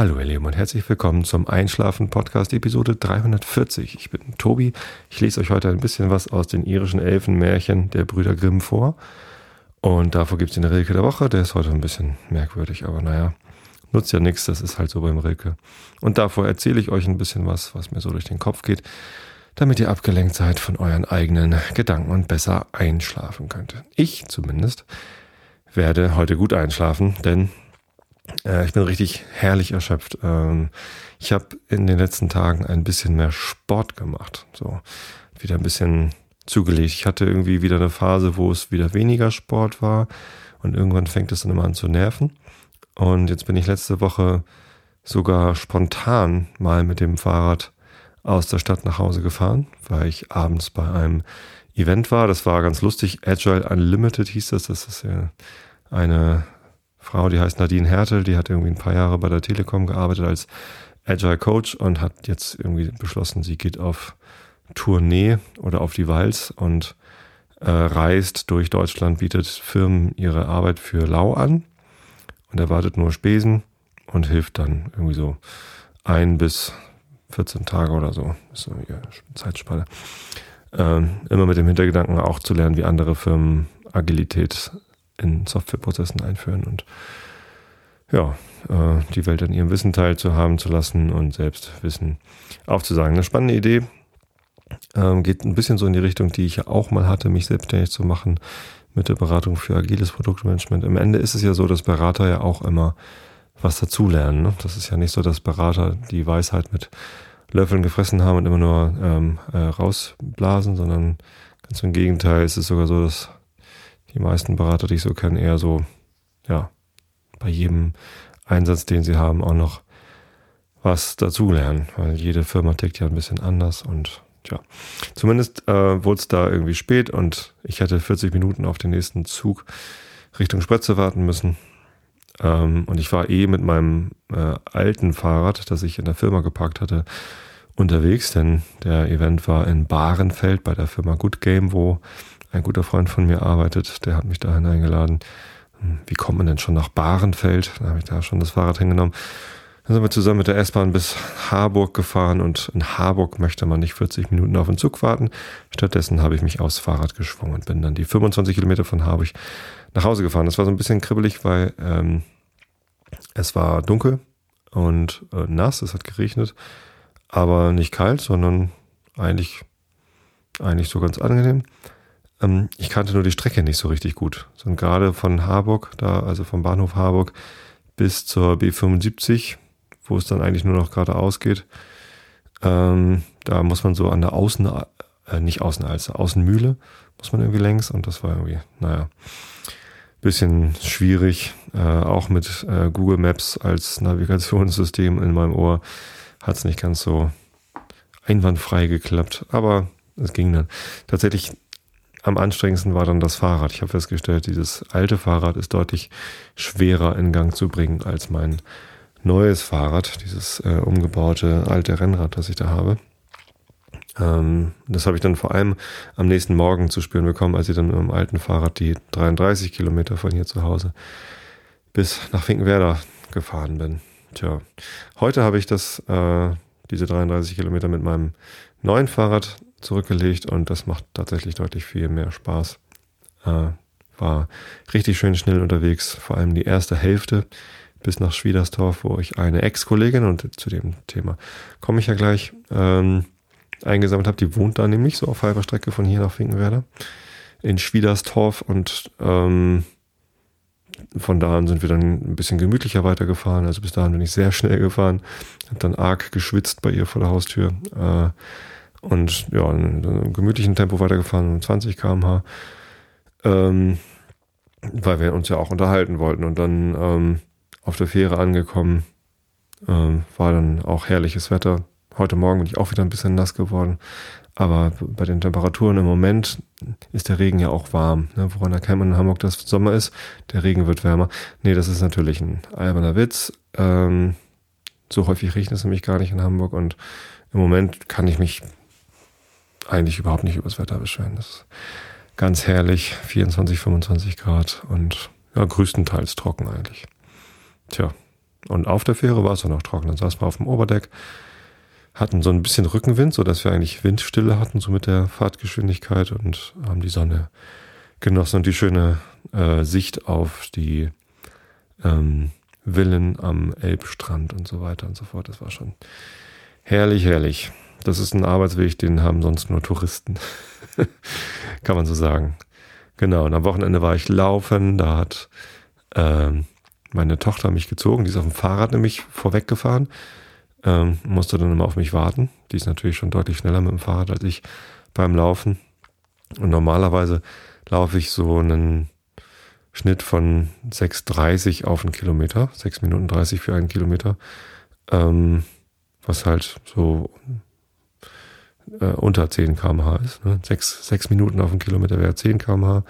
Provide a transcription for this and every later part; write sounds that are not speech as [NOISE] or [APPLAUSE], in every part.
Hallo ihr Lieben und herzlich willkommen zum Einschlafen Podcast Episode 340. Ich bin Tobi. Ich lese euch heute ein bisschen was aus den irischen Elfenmärchen der Brüder Grimm vor. Und davor gibt es den Rilke der Woche. Der ist heute ein bisschen merkwürdig, aber naja, nutzt ja nichts. Das ist halt so beim Rilke. Und davor erzähle ich euch ein bisschen was, was mir so durch den Kopf geht, damit ihr abgelenkt seid von euren eigenen Gedanken und besser einschlafen könnt. Ich zumindest werde heute gut einschlafen, denn äh, ich bin richtig herrlich erschöpft. Ähm, ich habe in den letzten Tagen ein bisschen mehr Sport gemacht. So wieder ein bisschen zugelegt. Ich hatte irgendwie wieder eine Phase, wo es wieder weniger Sport war und irgendwann fängt es dann immer an zu nerven. Und jetzt bin ich letzte Woche sogar spontan mal mit dem Fahrrad aus der Stadt nach Hause gefahren, weil ich abends bei einem Event war. Das war ganz lustig. Agile Unlimited hieß das. Das ist ja eine Frau, die heißt Nadine Hertel, die hat irgendwie ein paar Jahre bei der Telekom gearbeitet als Agile Coach und hat jetzt irgendwie beschlossen, sie geht auf Tournee oder auf die Walz und äh, reist durch Deutschland, bietet Firmen ihre Arbeit für lau an und erwartet nur Spesen und hilft dann irgendwie so ein bis 14 Tage oder so. Ist so eine Zeitspanne. Ähm, immer mit dem Hintergedanken auch zu lernen, wie andere Firmen Agilität in Softwareprozessen einführen und ja, äh, die Welt an ihrem Wissen teilzuhaben zu lassen und selbst Wissen aufzusagen. Eine spannende Idee. Ähm, geht ein bisschen so in die Richtung, die ich ja auch mal hatte, mich selbstständig zu machen mit der Beratung für agiles Produktmanagement. Im Ende ist es ja so, dass Berater ja auch immer was dazulernen. Ne? Das ist ja nicht so, dass Berater die Weisheit mit Löffeln gefressen haben und immer nur ähm, äh, rausblasen, sondern ganz im Gegenteil ist es sogar so, dass die meisten Berater, die ich so kenne, eher so, ja, bei jedem Einsatz, den sie haben, auch noch was dazulernen, weil jede Firma tickt ja ein bisschen anders und tja, zumindest äh, wurde es da irgendwie spät und ich hätte 40 Minuten auf den nächsten Zug Richtung Spritze warten müssen. Ähm, und ich war eh mit meinem äh, alten Fahrrad, das ich in der Firma geparkt hatte, unterwegs, denn der Event war in Bahrenfeld bei der Firma Good Game, wo ein guter Freund von mir arbeitet, der hat mich dahin eingeladen. Hm, wie kommt man denn schon nach Bahrenfeld? Da habe ich da schon das Fahrrad hingenommen. Dann sind wir zusammen mit der S-Bahn bis Harburg gefahren und in Harburg möchte man nicht 40 Minuten auf den Zug warten. Stattdessen habe ich mich aufs Fahrrad geschwungen und bin dann die 25 Kilometer von Harburg nach Hause gefahren. Das war so ein bisschen kribbelig, weil ähm, es war dunkel und äh, nass, es hat geregnet, aber nicht kalt, sondern eigentlich, eigentlich so ganz angenehm. Ähm, ich kannte nur die Strecke nicht so richtig gut. Und gerade von Harburg, da, also vom Bahnhof Harburg bis zur B75, wo es dann eigentlich nur noch geradeaus geht, ähm, da muss man so an der Außen, äh, nicht Außenalster, Außenmühle muss man irgendwie längs und das war irgendwie, naja, bisschen schwierig. Äh, auch mit äh, Google Maps als Navigationssystem in meinem Ohr hat es nicht ganz so einwandfrei geklappt, aber es ging dann. Tatsächlich am anstrengendsten war dann das Fahrrad. Ich habe festgestellt, dieses alte Fahrrad ist deutlich schwerer in Gang zu bringen als mein neues Fahrrad, dieses äh, umgebaute alte Rennrad, das ich da habe. Ähm, das habe ich dann vor allem am nächsten Morgen zu spüren bekommen, als ich dann mit dem alten Fahrrad die 33 Kilometer von hier zu Hause bis nach Finkenwerder gefahren bin. Tja, heute habe ich das, äh, diese 33 Kilometer mit meinem neuen Fahrrad zurückgelegt und das macht tatsächlich deutlich viel mehr Spaß. Äh, war richtig schön schnell unterwegs, vor allem die erste Hälfte bis nach Schwiedersdorf, wo ich eine Ex-Kollegin, und zu dem Thema komme ich ja gleich, ähm, eingesammelt habe. Die wohnt da nämlich so auf halber Strecke von hier nach Finkenwerder in Schwiedersdorf und ähm, von da an sind wir dann ein bisschen gemütlicher weitergefahren. Also bis dahin bin ich sehr schnell gefahren, habe dann arg geschwitzt bei ihr vor der Haustür. Äh, und ja, in einem gemütlichen Tempo weitergefahren, 20 km/h, ähm, weil wir uns ja auch unterhalten wollten. Und dann ähm, auf der Fähre angekommen, ähm, war dann auch herrliches Wetter. Heute Morgen bin ich auch wieder ein bisschen nass geworden. Aber bei den Temperaturen im Moment ist der Regen ja auch warm. Ne? Woran erkennt man in Hamburg, dass Sommer ist? Der Regen wird wärmer. Nee, das ist natürlich ein alberner Witz. Ähm, so häufig regnet es nämlich gar nicht in Hamburg und im Moment kann ich mich eigentlich überhaupt nicht übers Wetter beschweren. Das ist ganz herrlich, 24, 25 Grad und ja, größtenteils trocken eigentlich. Tja, Und auf der Fähre war es dann auch trocken. Dann saßen wir auf dem Oberdeck, hatten so ein bisschen Rückenwind, sodass wir eigentlich Windstille hatten, so mit der Fahrtgeschwindigkeit und haben die Sonne genossen und die schöne äh, Sicht auf die ähm, Villen am Elbstrand und so weiter und so fort. Das war schon herrlich, herrlich. Das ist ein Arbeitsweg, den haben sonst nur Touristen. [LAUGHS] Kann man so sagen. Genau, und am Wochenende war ich laufen, da hat ähm, meine Tochter mich gezogen, die ist auf dem Fahrrad nämlich vorweggefahren, ähm, musste dann immer auf mich warten. Die ist natürlich schon deutlich schneller mit dem Fahrrad als ich beim Laufen. Und normalerweise laufe ich so einen Schnitt von 6,30 auf einen Kilometer, 6 Minuten 30 für einen Kilometer, ähm, was halt so äh, unter 10 km/h ist. Ne? 6, 6 Minuten auf einen Kilometer wäre 10 km/h.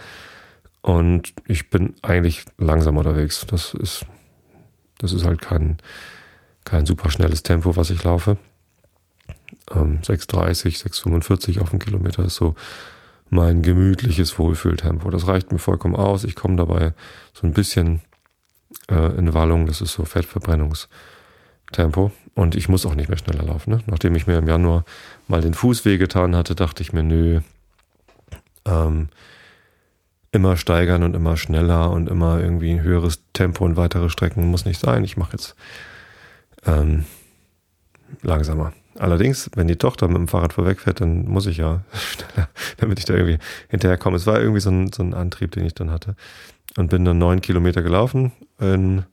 Und ich bin eigentlich langsam unterwegs. Das ist, das ist halt kein, kein super schnelles Tempo, was ich laufe. Ähm, 6,30, 6,45 auf einen Kilometer ist so mein gemütliches Wohlfühltempo. Das reicht mir vollkommen aus. Ich komme dabei so ein bisschen äh, in Wallung. Das ist so Fettverbrennungstempo. Und ich muss auch nicht mehr schneller laufen. Ne? Nachdem ich mir im Januar mal den Fuß wehgetan hatte, dachte ich mir, nö, ähm, immer steigern und immer schneller und immer irgendwie ein höheres Tempo und weitere Strecken muss nicht sein. Ich mache jetzt ähm, langsamer. Allerdings, wenn die Tochter mit dem Fahrrad vorwegfährt, dann muss ich ja [LAUGHS] schneller, damit ich da irgendwie hinterherkomme. Es war irgendwie so ein, so ein Antrieb, den ich dann hatte. Und bin dann neun Kilometer gelaufen in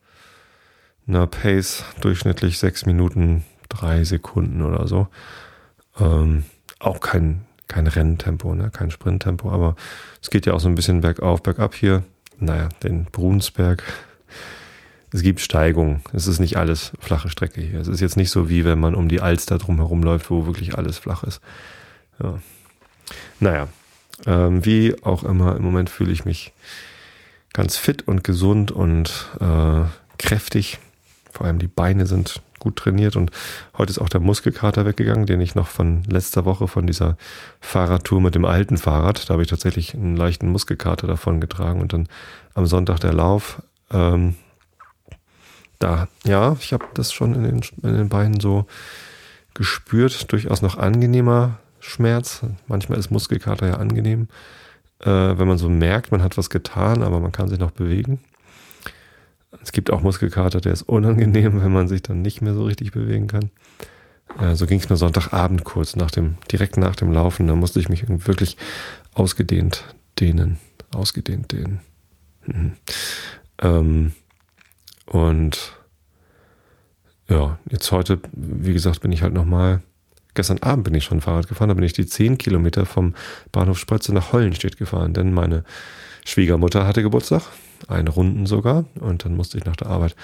einer Pace durchschnittlich sechs Minuten drei Sekunden oder so. Ähm, auch kein, kein Renntempo, ne? kein Sprinttempo, aber es geht ja auch so ein bisschen bergauf, bergab hier. Naja, den Brunsberg es gibt Steigungen. Es ist nicht alles flache Strecke hier. Es ist jetzt nicht so, wie wenn man um die Alster drumherum läuft, wo wirklich alles flach ist. Ja. Naja, ähm, wie auch immer, im Moment fühle ich mich ganz fit und gesund und äh, kräftig. Vor allem die Beine sind gut trainiert und heute ist auch der Muskelkater weggegangen, den ich noch von letzter Woche von dieser Fahrradtour mit dem alten Fahrrad, da habe ich tatsächlich einen leichten Muskelkater davon getragen und dann am Sonntag der Lauf. Ähm, da, ja, ich habe das schon in den, in den Beinen so gespürt. Durchaus noch angenehmer Schmerz. Manchmal ist Muskelkater ja angenehm, äh, wenn man so merkt, man hat was getan, aber man kann sich noch bewegen. Es gibt auch Muskelkater, der ist unangenehm, wenn man sich dann nicht mehr so richtig bewegen kann. Äh, so ging es mir Sonntagabend kurz nach dem, direkt nach dem Laufen. Da musste ich mich wirklich ausgedehnt dehnen. Ausgedehnt dehnen. Mhm. Ähm, und ja, jetzt heute, wie gesagt, bin ich halt nochmal, gestern Abend bin ich schon Fahrrad gefahren, da bin ich die 10 Kilometer vom Bahnhof Sprötze nach Hollenstedt gefahren, denn meine Schwiegermutter hatte Geburtstag, eine Runden sogar, und dann musste ich nach der Arbeit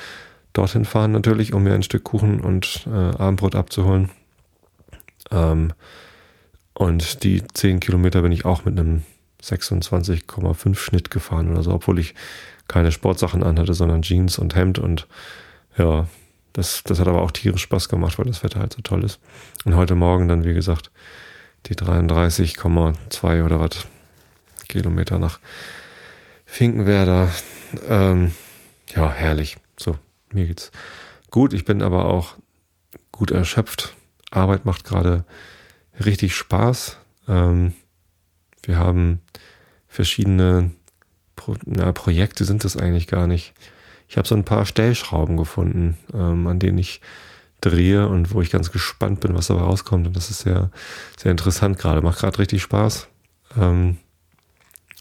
dorthin fahren natürlich, um mir ein Stück Kuchen und äh, Abendbrot abzuholen. Ähm, und die 10 Kilometer bin ich auch mit einem 26,5 Schnitt gefahren oder so, obwohl ich keine Sportsachen anhatte, sondern Jeans und Hemd und ja, das, das hat aber auch tierisch Spaß gemacht, weil das Wetter halt so toll ist. Und heute Morgen dann, wie gesagt, die 33,2 oder was Kilometer nach Finkenwerder. Ähm, ja, herrlich. So, mir geht's gut. Ich bin aber auch gut erschöpft. Arbeit macht gerade richtig Spaß. Ähm, wir haben verschiedene Pro na, Projekte sind das eigentlich gar nicht. Ich habe so ein paar Stellschrauben gefunden, ähm, an denen ich drehe und wo ich ganz gespannt bin, was dabei rauskommt. Und das ist sehr, sehr interessant gerade. Macht gerade richtig Spaß. Ähm,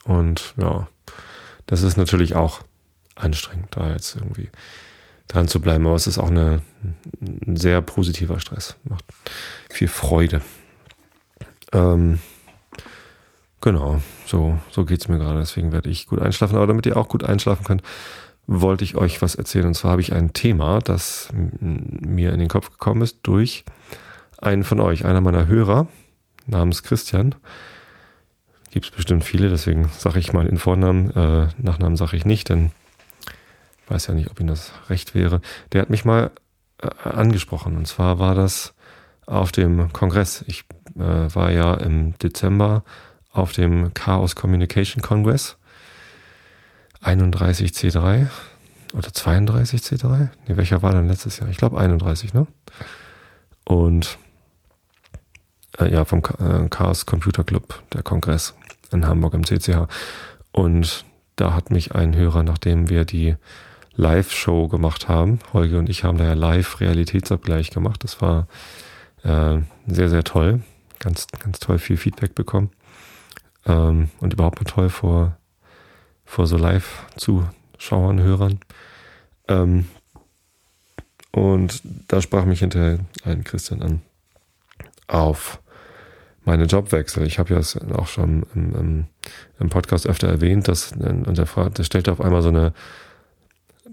und ja, das ist natürlich auch anstrengend, da jetzt irgendwie dran zu bleiben. Aber es ist auch eine, ein sehr positiver Stress. Macht viel Freude. Ähm, genau. So, so geht's mir gerade. Deswegen werde ich gut einschlafen. Aber damit ihr auch gut einschlafen könnt, wollte ich euch was erzählen. Und zwar habe ich ein Thema, das mir in den Kopf gekommen ist durch einen von euch, einer meiner Hörer namens Christian. Gibt es bestimmt viele, deswegen sage ich mal den Vornamen. Äh, Nachnamen sage ich nicht, denn ich weiß ja nicht, ob ihm das recht wäre. Der hat mich mal äh, angesprochen. Und zwar war das auf dem Kongress. Ich äh, war ja im Dezember auf dem Chaos Communication Congress 31C3. oder 32 C3? Nee, welcher war dann letztes Jahr? Ich glaube 31, ne? Und äh, ja, vom äh, Chaos Computer Club, der Kongress in Hamburg im CCH. Und da hat mich ein Hörer, nachdem wir die Live-Show gemacht haben, Holger und ich haben da ja Live-Realitätsabgleich gemacht. Das war äh, sehr, sehr toll. Ganz, ganz toll viel Feedback bekommen. Ähm, und überhaupt mal toll vor, vor so Live-Zuschauern, Hörern. Ähm, und da sprach mich hinterher ein Christian an auf meine Jobwechsel. Ich habe ja es auch schon im, im, im, Podcast öfter erwähnt, dass und der, der stellte auf einmal so eine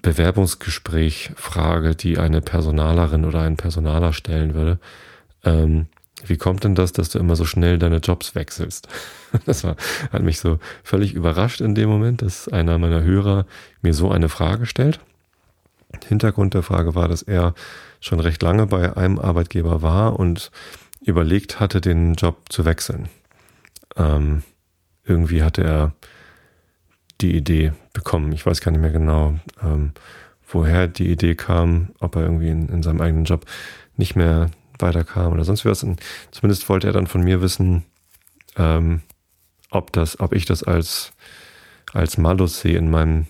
Bewerbungsgespräch-Frage, die eine Personalerin oder ein Personaler stellen würde. Ähm, wie kommt denn das, dass du immer so schnell deine Jobs wechselst? [LAUGHS] Das war, hat mich so völlig überrascht in dem Moment, dass einer meiner Hörer mir so eine Frage stellt. Hintergrund der Frage war, dass er schon recht lange bei einem Arbeitgeber war und überlegt hatte, den Job zu wechseln. Ähm, irgendwie hatte er die Idee bekommen. Ich weiß gar nicht mehr genau, ähm, woher die Idee kam, ob er irgendwie in, in, seinem eigenen Job nicht mehr weiterkam oder sonst was. Und zumindest wollte er dann von mir wissen, ähm, ob das, ob ich das als, als Malus sehe in meinem,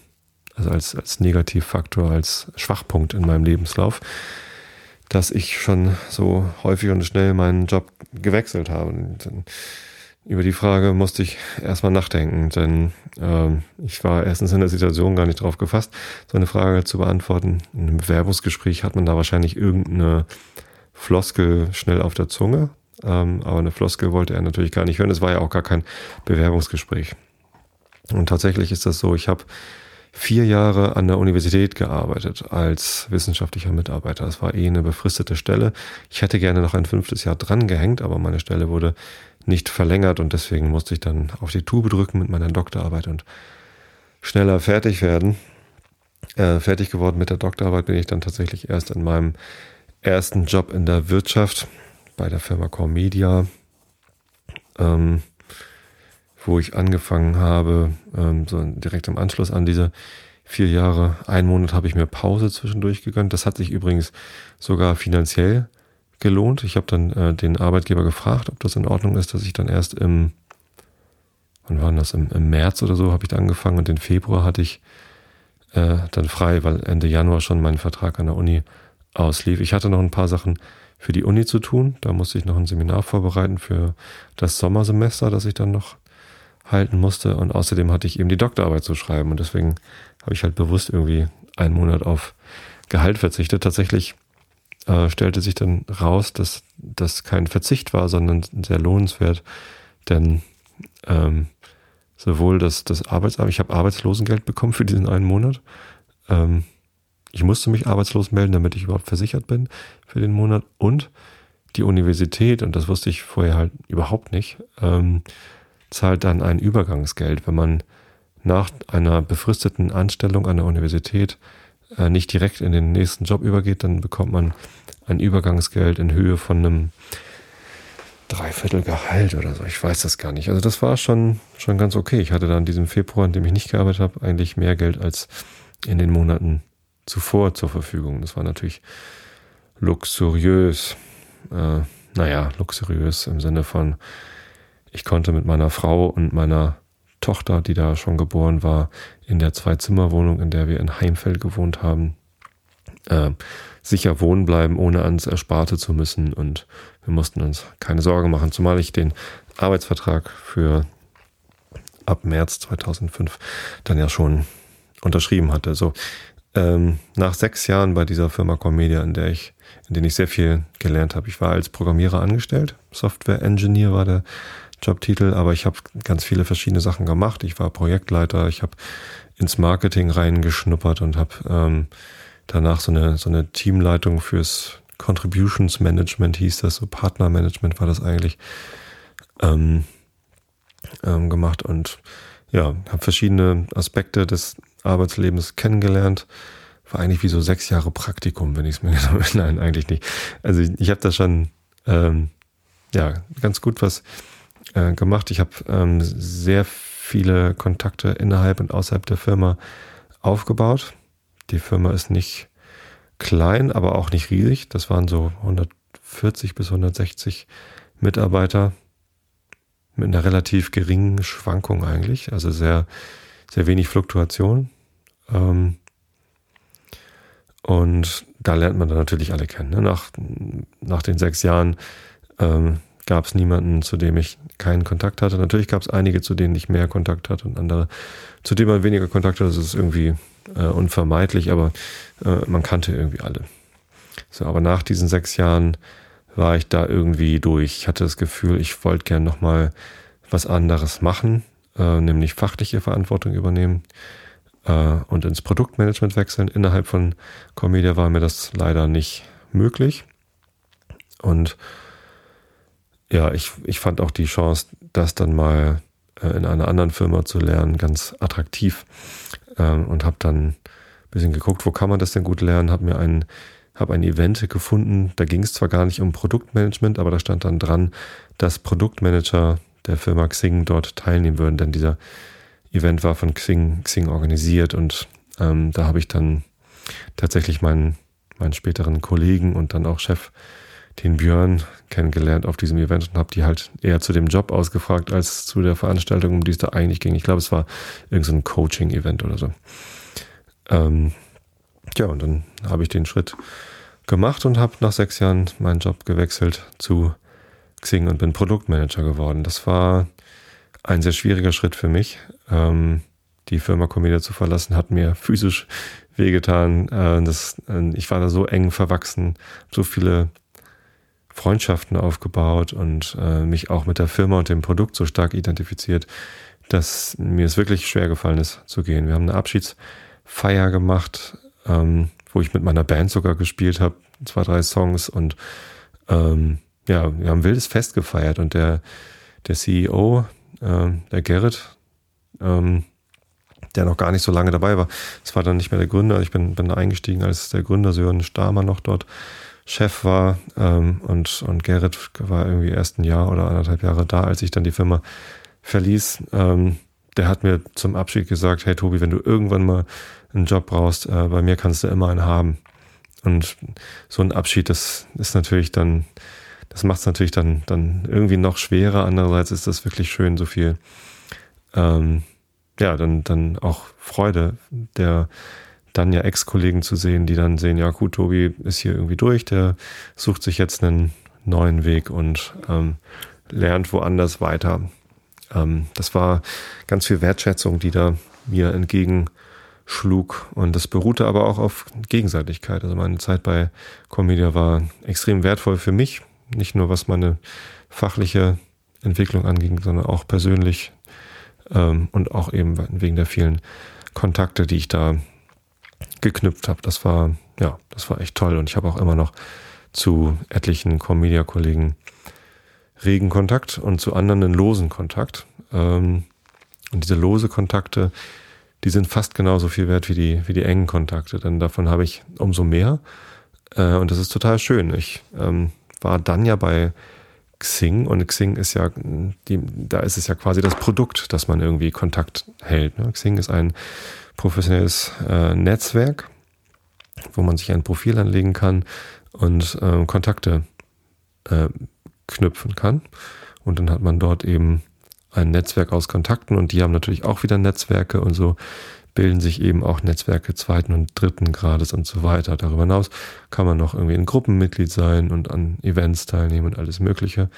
also als, als Negativfaktor, als Schwachpunkt in meinem Lebenslauf dass ich schon so häufig und schnell meinen Job gewechselt habe. Und über die Frage musste ich erstmal nachdenken, denn ähm, ich war erstens in der Situation gar nicht drauf gefasst, so eine Frage zu beantworten. In einem Bewerbungsgespräch hat man da wahrscheinlich irgendeine Floskel schnell auf der Zunge, ähm, aber eine Floskel wollte er natürlich gar nicht hören. Es war ja auch gar kein Bewerbungsgespräch. Und tatsächlich ist das so, ich habe vier Jahre an der Universität gearbeitet als wissenschaftlicher Mitarbeiter. Das war eh eine befristete Stelle. Ich hätte gerne noch ein fünftes Jahr dran gehängt, aber meine Stelle wurde nicht verlängert und deswegen musste ich dann auf die Tube drücken mit meiner Doktorarbeit und schneller fertig werden. Äh, fertig geworden mit der Doktorarbeit bin ich dann tatsächlich erst in meinem ersten Job in der Wirtschaft bei der Firma Core Media. Ähm, wo ich angefangen habe, ähm, so direkt im Anschluss an diese vier Jahre. Einen Monat habe ich mir Pause zwischendurch gegönnt. Das hat sich übrigens sogar finanziell gelohnt. Ich habe dann äh, den Arbeitgeber gefragt, ob das in Ordnung ist, dass ich dann erst im, wann war das, im, im März oder so habe ich da angefangen und im Februar hatte ich äh, dann frei, weil Ende Januar schon mein Vertrag an der Uni auslief. Ich hatte noch ein paar Sachen für die Uni zu tun. Da musste ich noch ein Seminar vorbereiten für das Sommersemester, das ich dann noch halten musste. Und außerdem hatte ich eben die Doktorarbeit zu schreiben. Und deswegen habe ich halt bewusst irgendwie einen Monat auf Gehalt verzichtet. Tatsächlich äh, stellte sich dann raus, dass das kein Verzicht war, sondern sehr lohnenswert. Denn ähm, sowohl das, das Arbeitsamt, ich habe Arbeitslosengeld bekommen für diesen einen Monat. Ähm, ich musste mich arbeitslos melden, damit ich überhaupt versichert bin für den Monat. Und die Universität, und das wusste ich vorher halt überhaupt nicht, ähm, zahlt dann ein Übergangsgeld, wenn man nach einer befristeten Anstellung an der Universität äh, nicht direkt in den nächsten Job übergeht, dann bekommt man ein Übergangsgeld in Höhe von einem Dreiviertelgehalt oder so. Ich weiß das gar nicht. Also das war schon, schon ganz okay. Ich hatte dann diesen Februar, in dem ich nicht gearbeitet habe, eigentlich mehr Geld als in den Monaten zuvor zur Verfügung. Das war natürlich luxuriös. Äh, naja, luxuriös im Sinne von, ich konnte mit meiner Frau und meiner Tochter, die da schon geboren war, in der Zwei-Zimmer-Wohnung, in der wir in Heimfeld gewohnt haben, äh, sicher wohnen bleiben, ohne ans Ersparte zu müssen. Und wir mussten uns keine Sorge machen, zumal ich den Arbeitsvertrag für ab März 2005 dann ja schon unterschrieben hatte. So ähm, nach sechs Jahren bei dieser Firma Comedia, in der ich, in denen ich sehr viel gelernt habe. Ich war als Programmierer angestellt, Software Engineer war der Jobtitel, aber ich habe ganz viele verschiedene Sachen gemacht. Ich war Projektleiter, ich habe ins Marketing reingeschnuppert und habe ähm, danach so eine, so eine Teamleitung fürs Contributions Management hieß das, so Partnermanagement war das eigentlich ähm, ähm, gemacht und ja, habe verschiedene Aspekte des Arbeitslebens kennengelernt. War eigentlich wie so sechs Jahre Praktikum, wenn ich es mir [LAUGHS] genau. Nein, eigentlich nicht. Also ich, ich habe da schon ähm, ja ganz gut was äh, gemacht. Ich habe ähm, sehr viele Kontakte innerhalb und außerhalb der Firma aufgebaut. Die Firma ist nicht klein, aber auch nicht riesig. Das waren so 140 bis 160 Mitarbeiter mit einer relativ geringen Schwankung eigentlich, also sehr, sehr wenig Fluktuation. Ähm, und da lernt man dann natürlich alle kennen. Ne? Nach, nach den sechs Jahren ähm, gab es niemanden, zu dem ich keinen Kontakt hatte. Natürlich gab es einige, zu denen ich mehr Kontakt hatte und andere, zu denen man weniger Kontakt hatte. Das ist irgendwie äh, unvermeidlich, aber äh, man kannte irgendwie alle. So, aber nach diesen sechs Jahren war ich da irgendwie durch. Ich hatte das Gefühl, ich wollte gern nochmal was anderes machen, äh, nämlich fachliche Verantwortung übernehmen äh, und ins Produktmanagement wechseln. Innerhalb von Comedia war mir das leider nicht möglich. Und ja, ich, ich fand auch die Chance, das dann mal äh, in einer anderen Firma zu lernen, ganz attraktiv. Ähm, und habe dann ein bisschen geguckt, wo kann man das denn gut lernen, habe mir ein habe ein Event gefunden, da ging es zwar gar nicht um Produktmanagement, aber da stand dann dran, dass Produktmanager der Firma Xing dort teilnehmen würden, denn dieser Event war von Xing, Xing organisiert und ähm, da habe ich dann tatsächlich meinen, meinen späteren Kollegen und dann auch Chef den Björn kennengelernt auf diesem Event und habe die halt eher zu dem Job ausgefragt als zu der Veranstaltung, um die es da eigentlich ging. Ich glaube, es war irgendein so Coaching-Event oder so. Ähm, ja, und dann habe ich den Schritt gemacht und habe nach sechs Jahren meinen Job gewechselt zu Xing und bin Produktmanager geworden. Das war ein sehr schwieriger Schritt für mich. Ähm, die Firma Comedia zu verlassen hat mir physisch wehgetan. Äh, das, äh, ich war da so eng verwachsen, so viele Freundschaften aufgebaut und äh, mich auch mit der Firma und dem Produkt so stark identifiziert, dass mir es wirklich schwer gefallen ist zu gehen. Wir haben eine Abschiedsfeier gemacht, ähm, wo ich mit meiner Band sogar gespielt habe, zwei, drei Songs und ähm, ja, wir haben wildes Fest gefeiert und der, der CEO, äh, der Gerrit, ähm, der noch gar nicht so lange dabei war, das war dann nicht mehr der Gründer, ich bin, bin eingestiegen als der Gründer, Sören Stamer noch dort Chef war ähm, und, und Gerrit war irgendwie erst ein Jahr oder anderthalb Jahre da, als ich dann die Firma verließ. Ähm, der hat mir zum Abschied gesagt, hey Tobi, wenn du irgendwann mal einen Job brauchst, äh, bei mir kannst du immer einen haben. Und so ein Abschied, das ist natürlich dann, das macht es natürlich dann, dann irgendwie noch schwerer. Andererseits ist das wirklich schön, so viel, ähm, ja, dann, dann auch Freude der, dann ja Ex-Kollegen zu sehen, die dann sehen, ja gut, Tobi ist hier irgendwie durch, der sucht sich jetzt einen neuen Weg und ähm, lernt woanders weiter. Ähm, das war ganz viel Wertschätzung, die da mir entgegenschlug und das beruhte aber auch auf Gegenseitigkeit. Also meine Zeit bei Comedia war extrem wertvoll für mich, nicht nur was meine fachliche Entwicklung anging, sondern auch persönlich ähm, und auch eben wegen der vielen Kontakte, die ich da geknüpft habe. Das war, ja, das war echt toll. Und ich habe auch immer noch zu etlichen Comedia-Kollegen regen Kontakt und zu anderen einen losen Kontakt. Ähm, und diese lose Kontakte, die sind fast genauso viel wert wie die, wie die engen Kontakte, denn davon habe ich umso mehr. Äh, und das ist total schön. Ich ähm, war dann ja bei Xing und Xing ist ja, die, da ist es ja quasi das Produkt, dass man irgendwie Kontakt hält. Ne? Xing ist ein professionelles äh, Netzwerk, wo man sich ein Profil anlegen kann und äh, Kontakte äh, knüpfen kann. Und dann hat man dort eben ein Netzwerk aus Kontakten und die haben natürlich auch wieder Netzwerke und so bilden sich eben auch Netzwerke zweiten und dritten Grades und so weiter. Darüber hinaus kann man noch irgendwie ein Gruppenmitglied sein und an Events teilnehmen und alles Mögliche.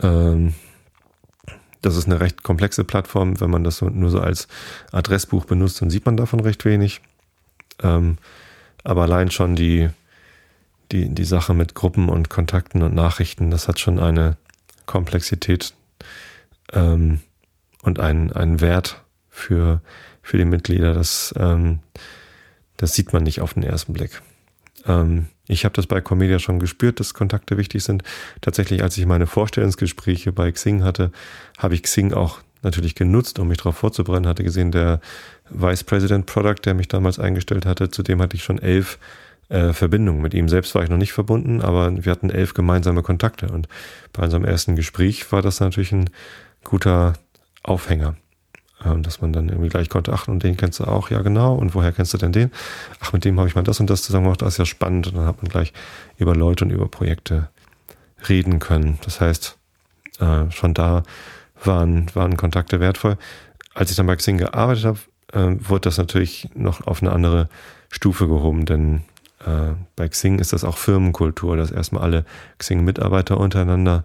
Ähm, das ist eine recht komplexe Plattform. Wenn man das nur so als Adressbuch benutzt, dann sieht man davon recht wenig. Ähm, aber allein schon die, die, die Sache mit Gruppen und Kontakten und Nachrichten, das hat schon eine Komplexität ähm, und einen, einen Wert für, für die Mitglieder. Das, ähm, das sieht man nicht auf den ersten Blick. Ähm, ich habe das bei Comedia schon gespürt, dass Kontakte wichtig sind. Tatsächlich, als ich meine Vorstellungsgespräche bei Xing hatte, habe ich Xing auch natürlich genutzt, um mich darauf vorzubereiten. Hatte gesehen, der Vice President Product, der mich damals eingestellt hatte, zudem hatte ich schon elf äh, Verbindungen. Mit ihm selbst war ich noch nicht verbunden, aber wir hatten elf gemeinsame Kontakte. Und bei unserem ersten Gespräch war das natürlich ein guter Aufhänger. Ähm, dass man dann irgendwie gleich konnte, ach, und den kennst du auch, ja genau, und woher kennst du denn den? Ach, mit dem habe ich mal das und das zusammen gemacht, das ist ja spannend. Und dann hat man gleich über Leute und über Projekte reden können. Das heißt, äh, schon da waren, waren Kontakte wertvoll. Als ich dann bei Xing gearbeitet habe, äh, wurde das natürlich noch auf eine andere Stufe gehoben, denn äh, bei Xing ist das auch Firmenkultur, dass erstmal alle Xing-Mitarbeiter untereinander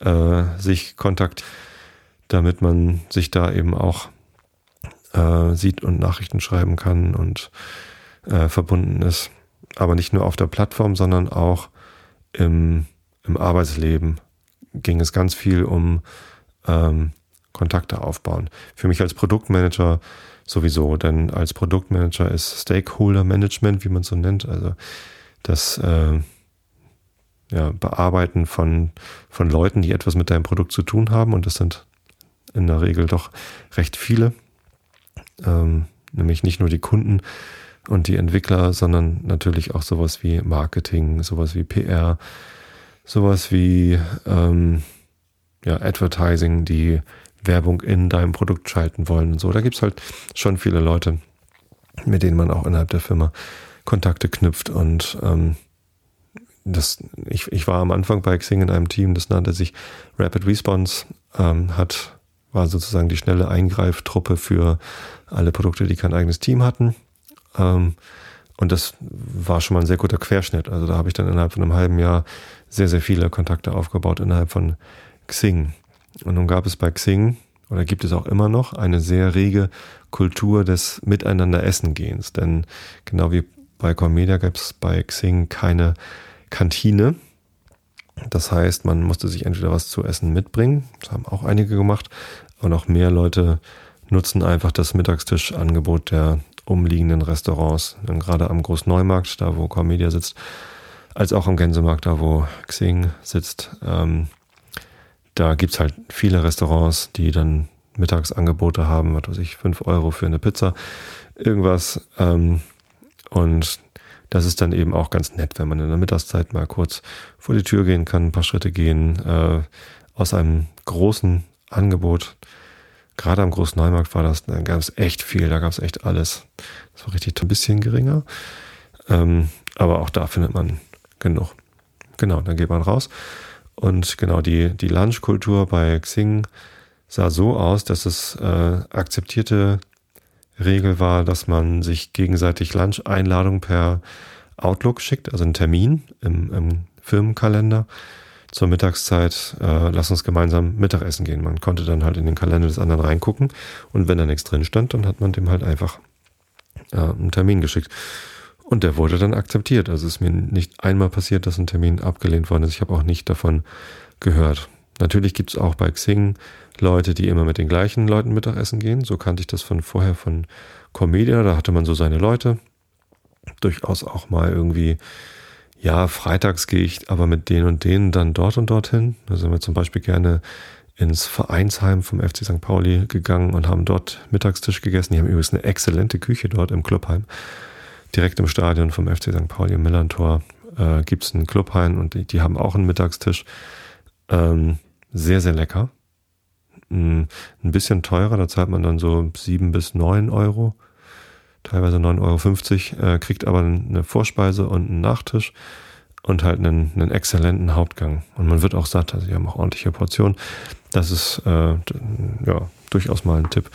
äh, sich kontaktieren damit man sich da eben auch äh, sieht und Nachrichten schreiben kann und äh, verbunden ist. Aber nicht nur auf der Plattform, sondern auch im, im Arbeitsleben ging es ganz viel um ähm, Kontakte aufbauen. Für mich als Produktmanager sowieso, denn als Produktmanager ist Stakeholder Management, wie man es so nennt, also das äh, ja, Bearbeiten von, von Leuten, die etwas mit deinem Produkt zu tun haben. Und das sind in der Regel doch recht viele. Ähm, nämlich nicht nur die Kunden und die Entwickler, sondern natürlich auch sowas wie Marketing, sowas wie PR, sowas wie ähm, ja, Advertising, die Werbung in deinem Produkt schalten wollen und so. Da gibt's halt schon viele Leute, mit denen man auch innerhalb der Firma Kontakte knüpft und ähm, das, ich, ich war am Anfang bei Xing in einem Team, das nannte sich Rapid Response, ähm, hat war sozusagen die schnelle Eingreiftruppe für alle Produkte, die kein eigenes Team hatten. Ähm, und das war schon mal ein sehr guter Querschnitt. Also da habe ich dann innerhalb von einem halben Jahr sehr, sehr viele Kontakte aufgebaut innerhalb von Xing. Und nun gab es bei Xing oder gibt es auch immer noch eine sehr rege Kultur des Miteinander Essen gehens. Denn genau wie bei Comedia gab es bei Xing keine Kantine. Das heißt, man musste sich entweder was zu essen mitbringen, das haben auch einige gemacht, aber noch mehr Leute nutzen einfach das Mittagstischangebot der umliegenden Restaurants, dann gerade am Großneumarkt, da wo Comedia sitzt, als auch am Gänsemarkt, da wo Xing sitzt. Ähm, da gibt's halt viele Restaurants, die dann Mittagsangebote haben, was weiß ich, fünf Euro für eine Pizza, irgendwas. Ähm, und das ist dann eben auch ganz nett, wenn man in der Mittagszeit mal kurz vor die Tür gehen kann, ein paar Schritte gehen, äh, aus einem großen Angebot. Gerade am Großen Neumarkt war das, da gab es echt viel, da gab es echt alles. Das war richtig ein bisschen geringer. Ähm, aber auch da findet man genug. Genau, dann geht man raus. Und genau, die, die Lunchkultur bei Xing sah so aus, dass es äh, akzeptierte Regel war, dass man sich gegenseitig Lunch-Einladung per Outlook schickt, also einen Termin im, im Firmenkalender zur Mittagszeit, äh, lass uns gemeinsam Mittagessen gehen. Man konnte dann halt in den Kalender des anderen reingucken und wenn da nichts drin stand, dann hat man dem halt einfach äh, einen Termin geschickt. Und der wurde dann akzeptiert. Also ist mir nicht einmal passiert, dass ein Termin abgelehnt worden ist. Ich habe auch nicht davon gehört. Natürlich gibt es auch bei Xing Leute, die immer mit den gleichen Leuten Mittagessen gehen. So kannte ich das von vorher von Comedia. Da hatte man so seine Leute. Durchaus auch mal irgendwie, ja, freitags gehe ich aber mit denen und denen dann dort und dorthin. Da sind wir zum Beispiel gerne ins Vereinsheim vom FC St. Pauli gegangen und haben dort Mittagstisch gegessen. Die haben übrigens eine exzellente Küche dort im Clubheim. Direkt im Stadion vom FC St. Pauli im Millantor äh, gibt es einen Clubheim und die, die, haben auch einen Mittagstisch. Ähm, sehr, sehr lecker. Ein bisschen teurer, da zahlt man dann so sieben bis neun Euro, teilweise 9,50 Euro, äh, kriegt aber eine Vorspeise und einen Nachtisch und halt einen, einen exzellenten Hauptgang. Und man wird auch satt, also sie haben auch ordentliche Portionen. Das ist äh, ja durchaus mal ein Tipp,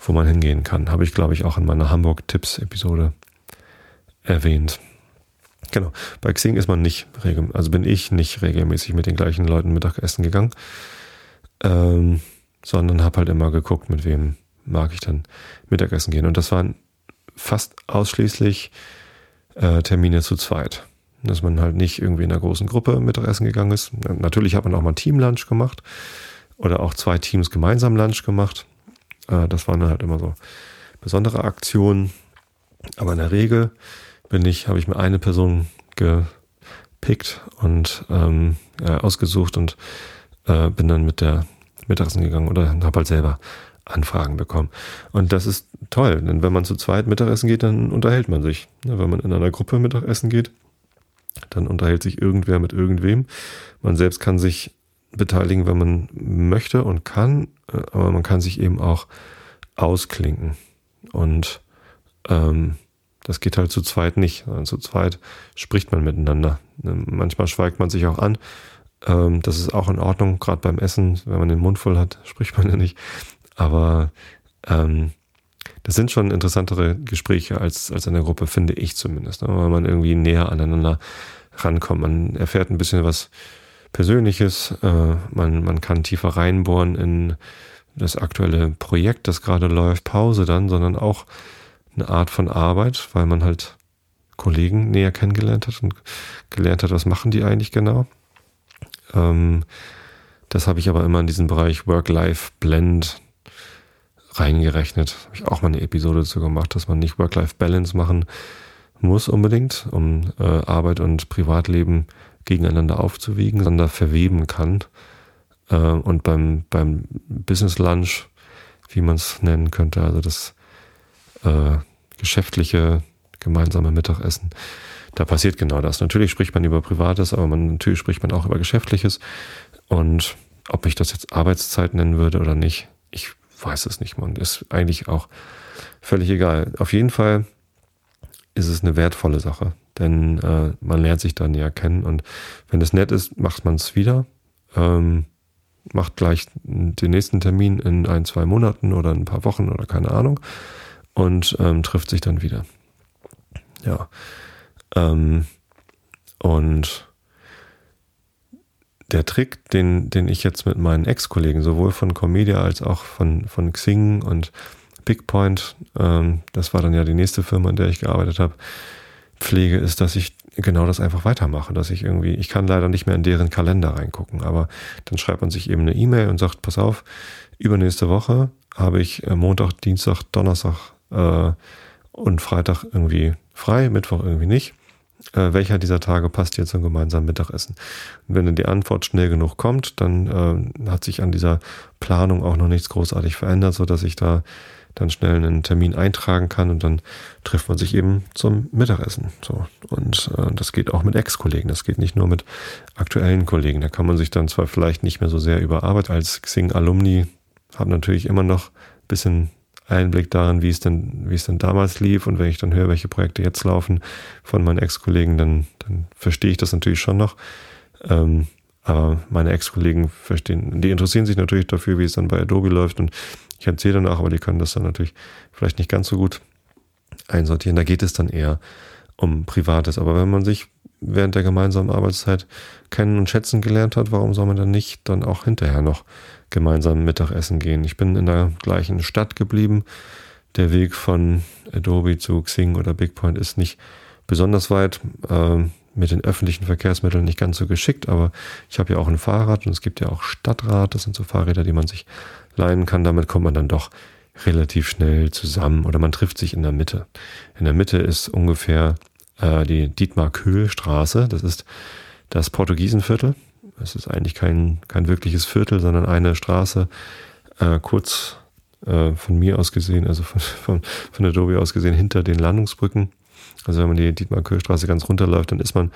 wo man hingehen kann. Habe ich, glaube ich, auch in meiner Hamburg-Tipps-Episode erwähnt. Genau. Bei Xing ist man nicht regelmäßig, also bin ich nicht regelmäßig mit den gleichen Leuten Mittagessen gegangen, ähm, sondern habe halt immer geguckt, mit wem mag ich dann Mittagessen gehen. Und das waren fast ausschließlich äh, Termine zu zweit. Dass man halt nicht irgendwie in einer großen Gruppe Mittagessen gegangen ist. Natürlich hat man auch mal Teamlunch gemacht oder auch zwei Teams gemeinsam Lunch gemacht. Äh, das waren dann halt immer so besondere Aktionen. Aber in der Regel bin ich, habe ich mir eine Person gepickt und ähm, ja, ausgesucht und äh, bin dann mit der Mittagessen gegangen oder habe halt selber Anfragen bekommen. Und das ist toll, denn wenn man zu zweit Mittagessen geht, dann unterhält man sich. Wenn man in einer Gruppe Mittagessen geht, dann unterhält sich irgendwer mit irgendwem. Man selbst kann sich beteiligen, wenn man möchte und kann, äh, aber man kann sich eben auch ausklinken. Und ähm, das geht halt zu zweit nicht. Also zu zweit spricht man miteinander. Ähm, manchmal schweigt man sich auch an. Ähm, das ist auch in Ordnung, gerade beim Essen, wenn man den Mund voll hat, [LAUGHS] spricht man ja nicht. Aber ähm, das sind schon interessantere Gespräche als, als in der Gruppe, finde ich zumindest, ne? weil man irgendwie näher aneinander rankommt. Man erfährt ein bisschen was Persönliches, äh, man, man kann tiefer reinbohren in das aktuelle Projekt, das gerade läuft, Pause dann, sondern auch eine Art von Arbeit, weil man halt Kollegen näher kennengelernt hat und gelernt hat, was machen die eigentlich genau. Ähm, das habe ich aber immer in diesen Bereich Work-Life-Blend reingerechnet. Habe ich auch mal eine Episode dazu gemacht, dass man nicht Work-Life-Balance machen muss unbedingt, um äh, Arbeit und Privatleben gegeneinander aufzuwiegen, sondern verweben kann. Äh, und beim, beim Business Lunch, wie man es nennen könnte, also das äh, geschäftliche gemeinsame Mittagessen, da passiert genau das. Natürlich spricht man über Privates, aber man, natürlich spricht man auch über Geschäftliches. Und ob ich das jetzt Arbeitszeit nennen würde oder nicht, ich weiß es nicht, man. Ist eigentlich auch völlig egal. Auf jeden Fall ist es eine wertvolle Sache, denn äh, man lernt sich dann ja kennen und wenn es nett ist, macht man es wieder. Ähm, macht gleich den nächsten Termin in ein, zwei Monaten oder ein paar Wochen oder keine Ahnung und ähm, trifft sich dann wieder. Ja. Ähm, und der Trick, den, den ich jetzt mit meinen Ex-Kollegen, sowohl von Comedia als auch von, von Xing und Bigpoint, ähm, das war dann ja die nächste Firma, in der ich gearbeitet habe, pflege, ist, dass ich genau das einfach weitermache, dass ich irgendwie, ich kann leider nicht mehr in deren Kalender reingucken, aber dann schreibt man sich eben eine E-Mail und sagt, pass auf, übernächste Woche habe ich äh, Montag, Dienstag, Donnerstag äh, und Freitag irgendwie frei, Mittwoch irgendwie nicht äh, welcher dieser Tage passt hier zum gemeinsamen Mittagessen. Und wenn dann die Antwort schnell genug kommt, dann äh, hat sich an dieser Planung auch noch nichts großartig verändert, so dass ich da dann schnell einen Termin eintragen kann und dann trifft man sich eben zum Mittagessen. So und äh, das geht auch mit Ex-Kollegen. Das geht nicht nur mit aktuellen Kollegen. Da kann man sich dann zwar vielleicht nicht mehr so sehr über Arbeit als Xing Alumni haben natürlich immer noch ein bisschen Einblick darin, wie es denn, wie es denn damals lief. Und wenn ich dann höre, welche Projekte jetzt laufen von meinen Ex-Kollegen, dann, dann verstehe ich das natürlich schon noch. Ähm, aber meine Ex-Kollegen verstehen, die interessieren sich natürlich dafür, wie es dann bei Adobe läuft. Und ich erzähle danach, aber die können das dann natürlich vielleicht nicht ganz so gut einsortieren. Da geht es dann eher um Privates. Aber wenn man sich während der gemeinsamen Arbeitszeit kennen und schätzen gelernt hat, warum soll man dann nicht dann auch hinterher noch gemeinsam Mittagessen gehen. Ich bin in der gleichen Stadt geblieben. Der Weg von Adobe zu Xing oder BigPoint ist nicht besonders weit. Äh, mit den öffentlichen Verkehrsmitteln nicht ganz so geschickt, aber ich habe ja auch ein Fahrrad und es gibt ja auch Stadtrad. Das sind so Fahrräder, die man sich leihen kann. Damit kommt man dann doch relativ schnell zusammen oder man trifft sich in der Mitte. In der Mitte ist ungefähr äh, die Dietmar-Köhl-Straße. Das ist das Portugiesenviertel. Es ist eigentlich kein, kein wirkliches Viertel, sondern eine Straße, äh, kurz äh, von mir aus gesehen, also von, [LAUGHS] von, von Adobe aus gesehen, hinter den Landungsbrücken. Also wenn man die Dietmar-Köhl-Straße ganz runterläuft, dann ist man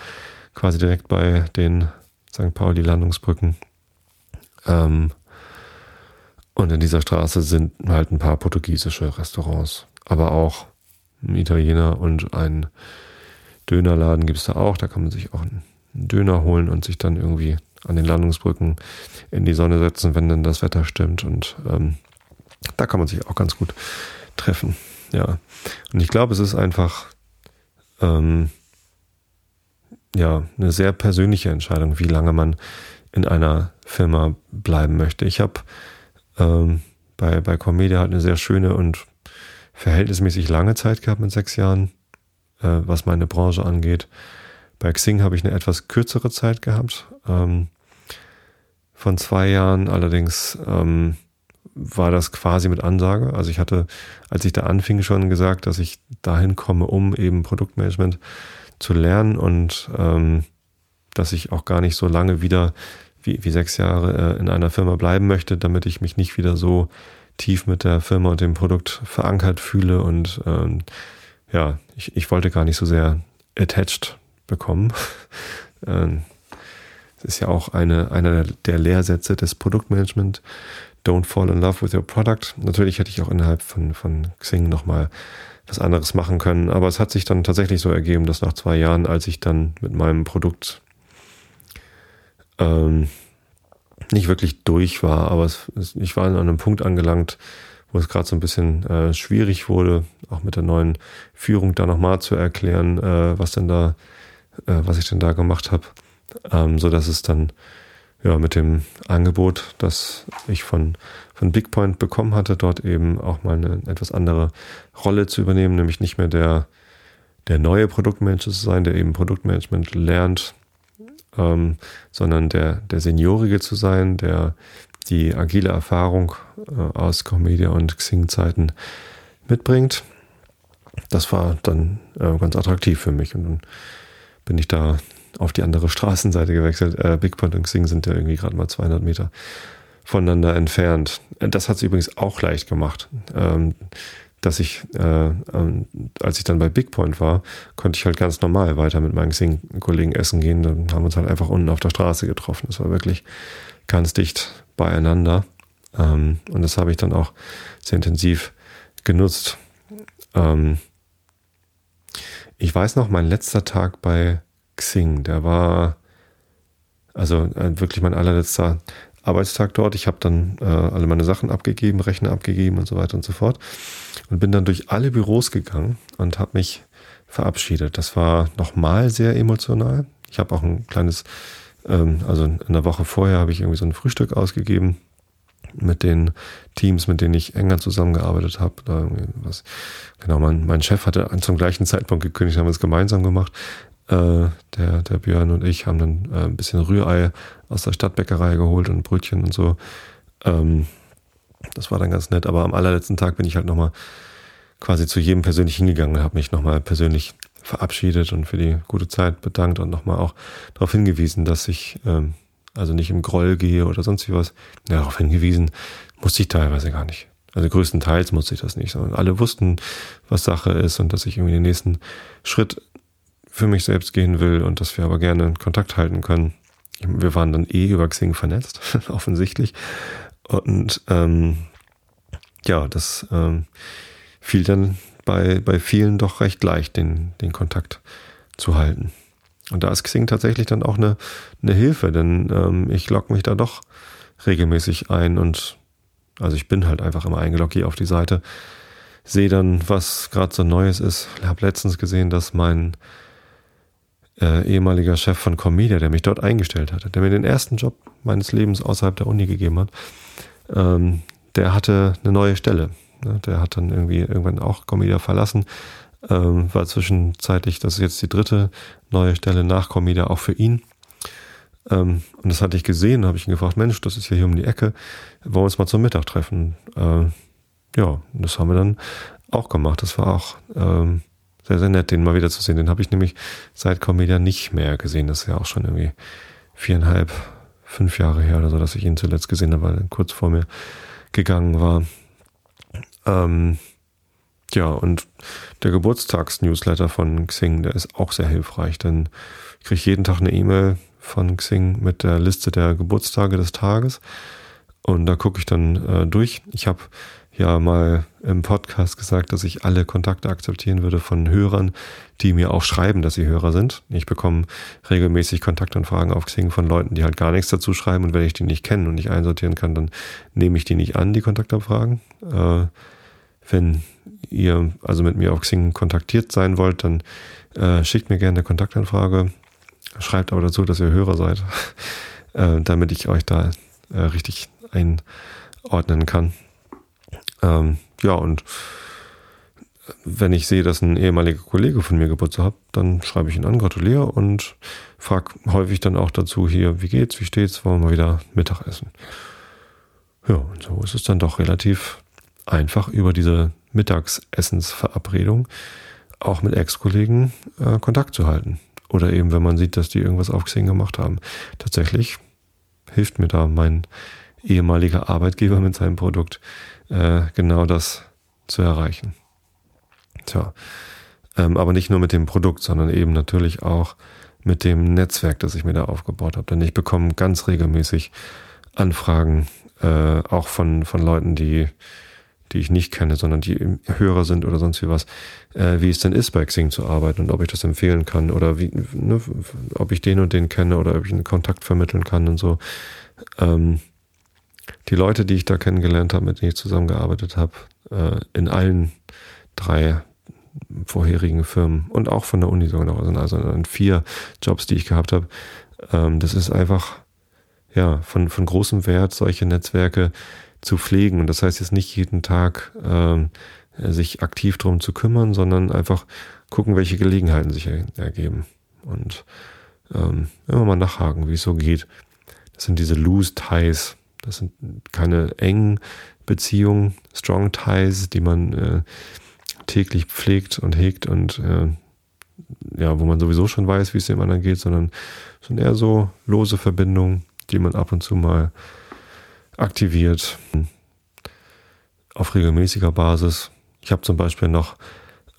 quasi direkt bei den St. Pauli-Landungsbrücken. Ähm, und in dieser Straße sind halt ein paar portugiesische Restaurants, aber auch ein Italiener und ein Dönerladen gibt es da auch. Da kann man sich auch einen Döner holen und sich dann irgendwie an den Landungsbrücken in die Sonne setzen, wenn dann das Wetter stimmt. Und ähm, da kann man sich auch ganz gut treffen. Ja. Und ich glaube, es ist einfach ähm, ja eine sehr persönliche Entscheidung, wie lange man in einer Firma bleiben möchte. Ich habe ähm, bei, bei Comedia halt eine sehr schöne und verhältnismäßig lange Zeit gehabt mit sechs Jahren, äh, was meine Branche angeht. Bei Xing habe ich eine etwas kürzere Zeit gehabt, ähm, von zwei Jahren. Allerdings ähm, war das quasi mit Ansage. Also ich hatte, als ich da anfing, schon gesagt, dass ich dahin komme, um eben Produktmanagement zu lernen und ähm, dass ich auch gar nicht so lange wieder wie, wie sechs Jahre äh, in einer Firma bleiben möchte, damit ich mich nicht wieder so tief mit der Firma und dem Produkt verankert fühle. Und ähm, ja, ich, ich wollte gar nicht so sehr attached bekommen. [LAUGHS] Ähm, ist ja auch eine, einer der Lehrsätze des Produktmanagement. Don't fall in love with your product. Natürlich hätte ich auch innerhalb von, von Xing nochmal was anderes machen können, aber es hat sich dann tatsächlich so ergeben, dass nach zwei Jahren, als ich dann mit meinem Produkt ähm, nicht wirklich durch war, aber es, es, ich war an einem Punkt angelangt, wo es gerade so ein bisschen äh, schwierig wurde, auch mit der neuen Führung da nochmal zu erklären, äh, was denn da, äh, was ich denn da gemacht habe, ähm, so dass es dann ja mit dem Angebot, das ich von von Bigpoint bekommen hatte, dort eben auch mal eine etwas andere Rolle zu übernehmen, nämlich nicht mehr der der neue Produktmanager zu sein, der eben Produktmanagement lernt, ähm, sondern der der Seniorige zu sein, der die agile Erfahrung äh, aus Comedia und Xing-Zeiten mitbringt. Das war dann äh, ganz attraktiv für mich und dann bin ich da auf die andere [LAUGHS] Straßenseite gewechselt. Äh, Big Point und Xing sind ja irgendwie gerade mal 200 Meter voneinander entfernt. Das hat es übrigens auch leicht gemacht. Ähm, dass ich, äh, ähm, als ich dann bei Big Point war, konnte ich halt ganz normal weiter mit meinen Xing-Kollegen essen gehen. Dann haben wir uns halt einfach unten auf der Straße getroffen. Das war wirklich ganz dicht beieinander. Ähm, und das habe ich dann auch sehr intensiv genutzt. Ähm, ich weiß noch, mein letzter Tag bei Xing, der war also äh, wirklich mein allerletzter Arbeitstag dort. Ich habe dann äh, alle meine Sachen abgegeben, Rechner abgegeben und so weiter und so fort. Und bin dann durch alle Büros gegangen und habe mich verabschiedet. Das war nochmal sehr emotional. Ich habe auch ein kleines, ähm, also in der Woche vorher habe ich irgendwie so ein Frühstück ausgegeben mit den Teams, mit denen ich enger zusammengearbeitet habe. Genau, mein, mein Chef hatte zum gleichen Zeitpunkt gekündigt, haben wir es gemeinsam gemacht. Äh, der, der Björn und ich haben dann äh, ein bisschen Rührei aus der Stadtbäckerei geholt und Brötchen und so. Ähm, das war dann ganz nett, aber am allerletzten Tag bin ich halt nochmal quasi zu jedem persönlich hingegangen, habe mich nochmal persönlich verabschiedet und für die gute Zeit bedankt und nochmal auch darauf hingewiesen, dass ich ähm, also nicht im Groll gehe oder sonst wie was. Ja, darauf hingewiesen musste ich teilweise gar nicht. Also größtenteils musste ich das nicht, sondern alle wussten, was Sache ist und dass ich irgendwie den nächsten Schritt für mich selbst gehen will und dass wir aber gerne Kontakt halten können. Wir waren dann eh über Xing vernetzt, [LAUGHS] offensichtlich. Und ähm, ja, das ähm, fiel dann bei, bei vielen doch recht leicht, den, den Kontakt zu halten. Und da ist Xing tatsächlich dann auch eine, eine Hilfe, denn ähm, ich logge mich da doch regelmäßig ein und also ich bin halt einfach immer eingeloggt hier auf die Seite, sehe dann, was gerade so Neues ist. Ich habe letztens gesehen, dass mein äh, ehemaliger Chef von Comedia, der mich dort eingestellt hatte, der mir den ersten Job meines Lebens außerhalb der Uni gegeben hat, ähm, der hatte eine neue Stelle. Ne? Der hat dann irgendwie irgendwann auch Comedia verlassen, ähm, war zwischenzeitlich, das ist jetzt die dritte neue Stelle nach Comedia auch für ihn. Ähm, und das hatte ich gesehen, habe ich ihn gefragt, Mensch, das ist ja hier um die Ecke, wollen wir uns mal zum Mittag treffen? Äh, ja, das haben wir dann auch gemacht. Das war auch ähm, sehr, sehr nett, den mal wieder zu sehen. Den habe ich nämlich seit Comedia nicht mehr gesehen. Das ist ja auch schon irgendwie viereinhalb, fünf Jahre her oder so, dass ich ihn zuletzt gesehen habe, weil er kurz vor mir gegangen war. Ähm, ja, und der Geburtstagsnewsletter von Xing, der ist auch sehr hilfreich, denn ich kriege jeden Tag eine E-Mail von Xing mit der Liste der Geburtstage des Tages. Und da gucke ich dann äh, durch. Ich habe ja mal im Podcast gesagt, dass ich alle Kontakte akzeptieren würde von Hörern, die mir auch schreiben, dass sie Hörer sind. Ich bekomme regelmäßig Kontaktanfragen auf Xing von Leuten, die halt gar nichts dazu schreiben und wenn ich die nicht kenne und nicht einsortieren kann, dann nehme ich die nicht an, die Kontaktanfragen. Äh, wenn ihr also mit mir auf Xing kontaktiert sein wollt, dann äh, schickt mir gerne eine Kontaktanfrage, schreibt aber dazu, dass ihr Hörer seid, [LAUGHS] äh, damit ich euch da äh, richtig einordnen kann. Ähm, ja, und wenn ich sehe, dass ein ehemaliger Kollege von mir Geburtstag hat, dann schreibe ich ihn an, gratuliere und frage häufig dann auch dazu hier, wie geht's, wie steht's, wollen wir wieder Mittagessen. Ja, und so ist es dann doch relativ einfach über diese Mittagsessensverabredung auch mit Ex-Kollegen äh, Kontakt zu halten. Oder eben, wenn man sieht, dass die irgendwas auf Xing gemacht haben. Tatsächlich hilft mir da mein ehemaliger Arbeitgeber mit seinem Produkt äh, genau das zu erreichen. Tja, ähm, aber nicht nur mit dem Produkt, sondern eben natürlich auch mit dem Netzwerk, das ich mir da aufgebaut habe. Denn ich bekomme ganz regelmäßig Anfragen äh, auch von, von Leuten, die, die ich nicht kenne, sondern die Hörer sind oder sonst wie was, äh, wie es denn ist, bei Xing zu arbeiten und ob ich das empfehlen kann oder wie, ne, ob ich den und den kenne oder ob ich einen Kontakt vermitteln kann und so. Ähm, die Leute, die ich da kennengelernt habe, mit denen ich zusammengearbeitet habe, äh, in allen drei vorherigen Firmen und auch von der Uni sogar noch, also in vier Jobs, die ich gehabt habe, ähm, das ist einfach ja von, von großem Wert, solche Netzwerke zu pflegen. Und das heißt jetzt nicht jeden Tag ähm, sich aktiv drum zu kümmern, sondern einfach gucken, welche Gelegenheiten sich ergeben. Und ähm, immer mal nachhaken, wie es so geht. Das sind diese Loose Ties. Das sind keine engen Beziehungen, Strong Ties, die man äh, täglich pflegt und hegt und äh, ja, wo man sowieso schon weiß, wie es dem anderen geht, sondern sind eher so lose Verbindungen, die man ab und zu mal aktiviert auf regelmäßiger Basis. Ich habe zum Beispiel noch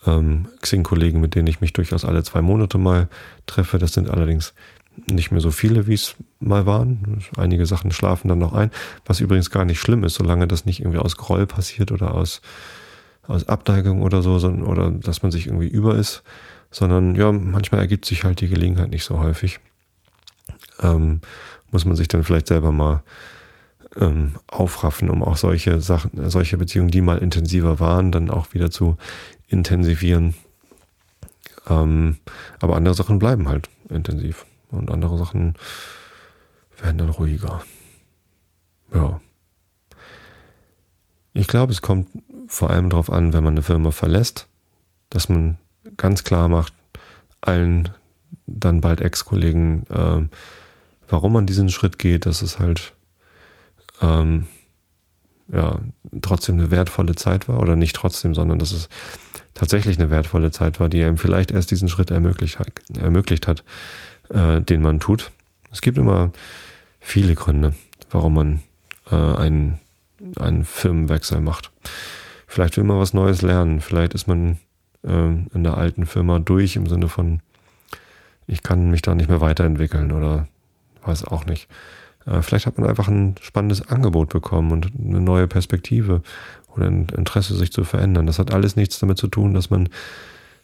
ähm, Xing-Kollegen, mit denen ich mich durchaus alle zwei Monate mal treffe. Das sind allerdings nicht mehr so viele, wie es mal waren. Einige Sachen schlafen dann noch ein, was übrigens gar nicht schlimm ist, solange das nicht irgendwie aus Groll passiert oder aus, aus Abneigung oder so, sondern, oder dass man sich irgendwie über ist, sondern ja, manchmal ergibt sich halt die Gelegenheit nicht so häufig. Ähm, muss man sich dann vielleicht selber mal ähm, aufraffen, um auch solche Sachen, solche Beziehungen, die mal intensiver waren, dann auch wieder zu intensivieren. Ähm, aber andere Sachen bleiben halt intensiv und andere Sachen werden dann ruhiger. Ja. Ich glaube, es kommt vor allem darauf an, wenn man eine Firma verlässt, dass man ganz klar macht, allen dann bald Ex-Kollegen, äh, warum man diesen Schritt geht, dass es halt ähm, ja trotzdem eine wertvolle Zeit war oder nicht trotzdem, sondern dass es tatsächlich eine wertvolle Zeit war, die einem vielleicht erst diesen Schritt ermöglicht ermöglicht hat äh, den man tut. Es gibt immer viele Gründe, warum man äh, einen, einen Firmenwechsel macht. Vielleicht will man was Neues lernen, vielleicht ist man äh, in der alten Firma durch im Sinne von, ich kann mich da nicht mehr weiterentwickeln oder weiß auch nicht. Äh, vielleicht hat man einfach ein spannendes Angebot bekommen und eine neue Perspektive oder ein Interesse, sich zu verändern. Das hat alles nichts damit zu tun, dass man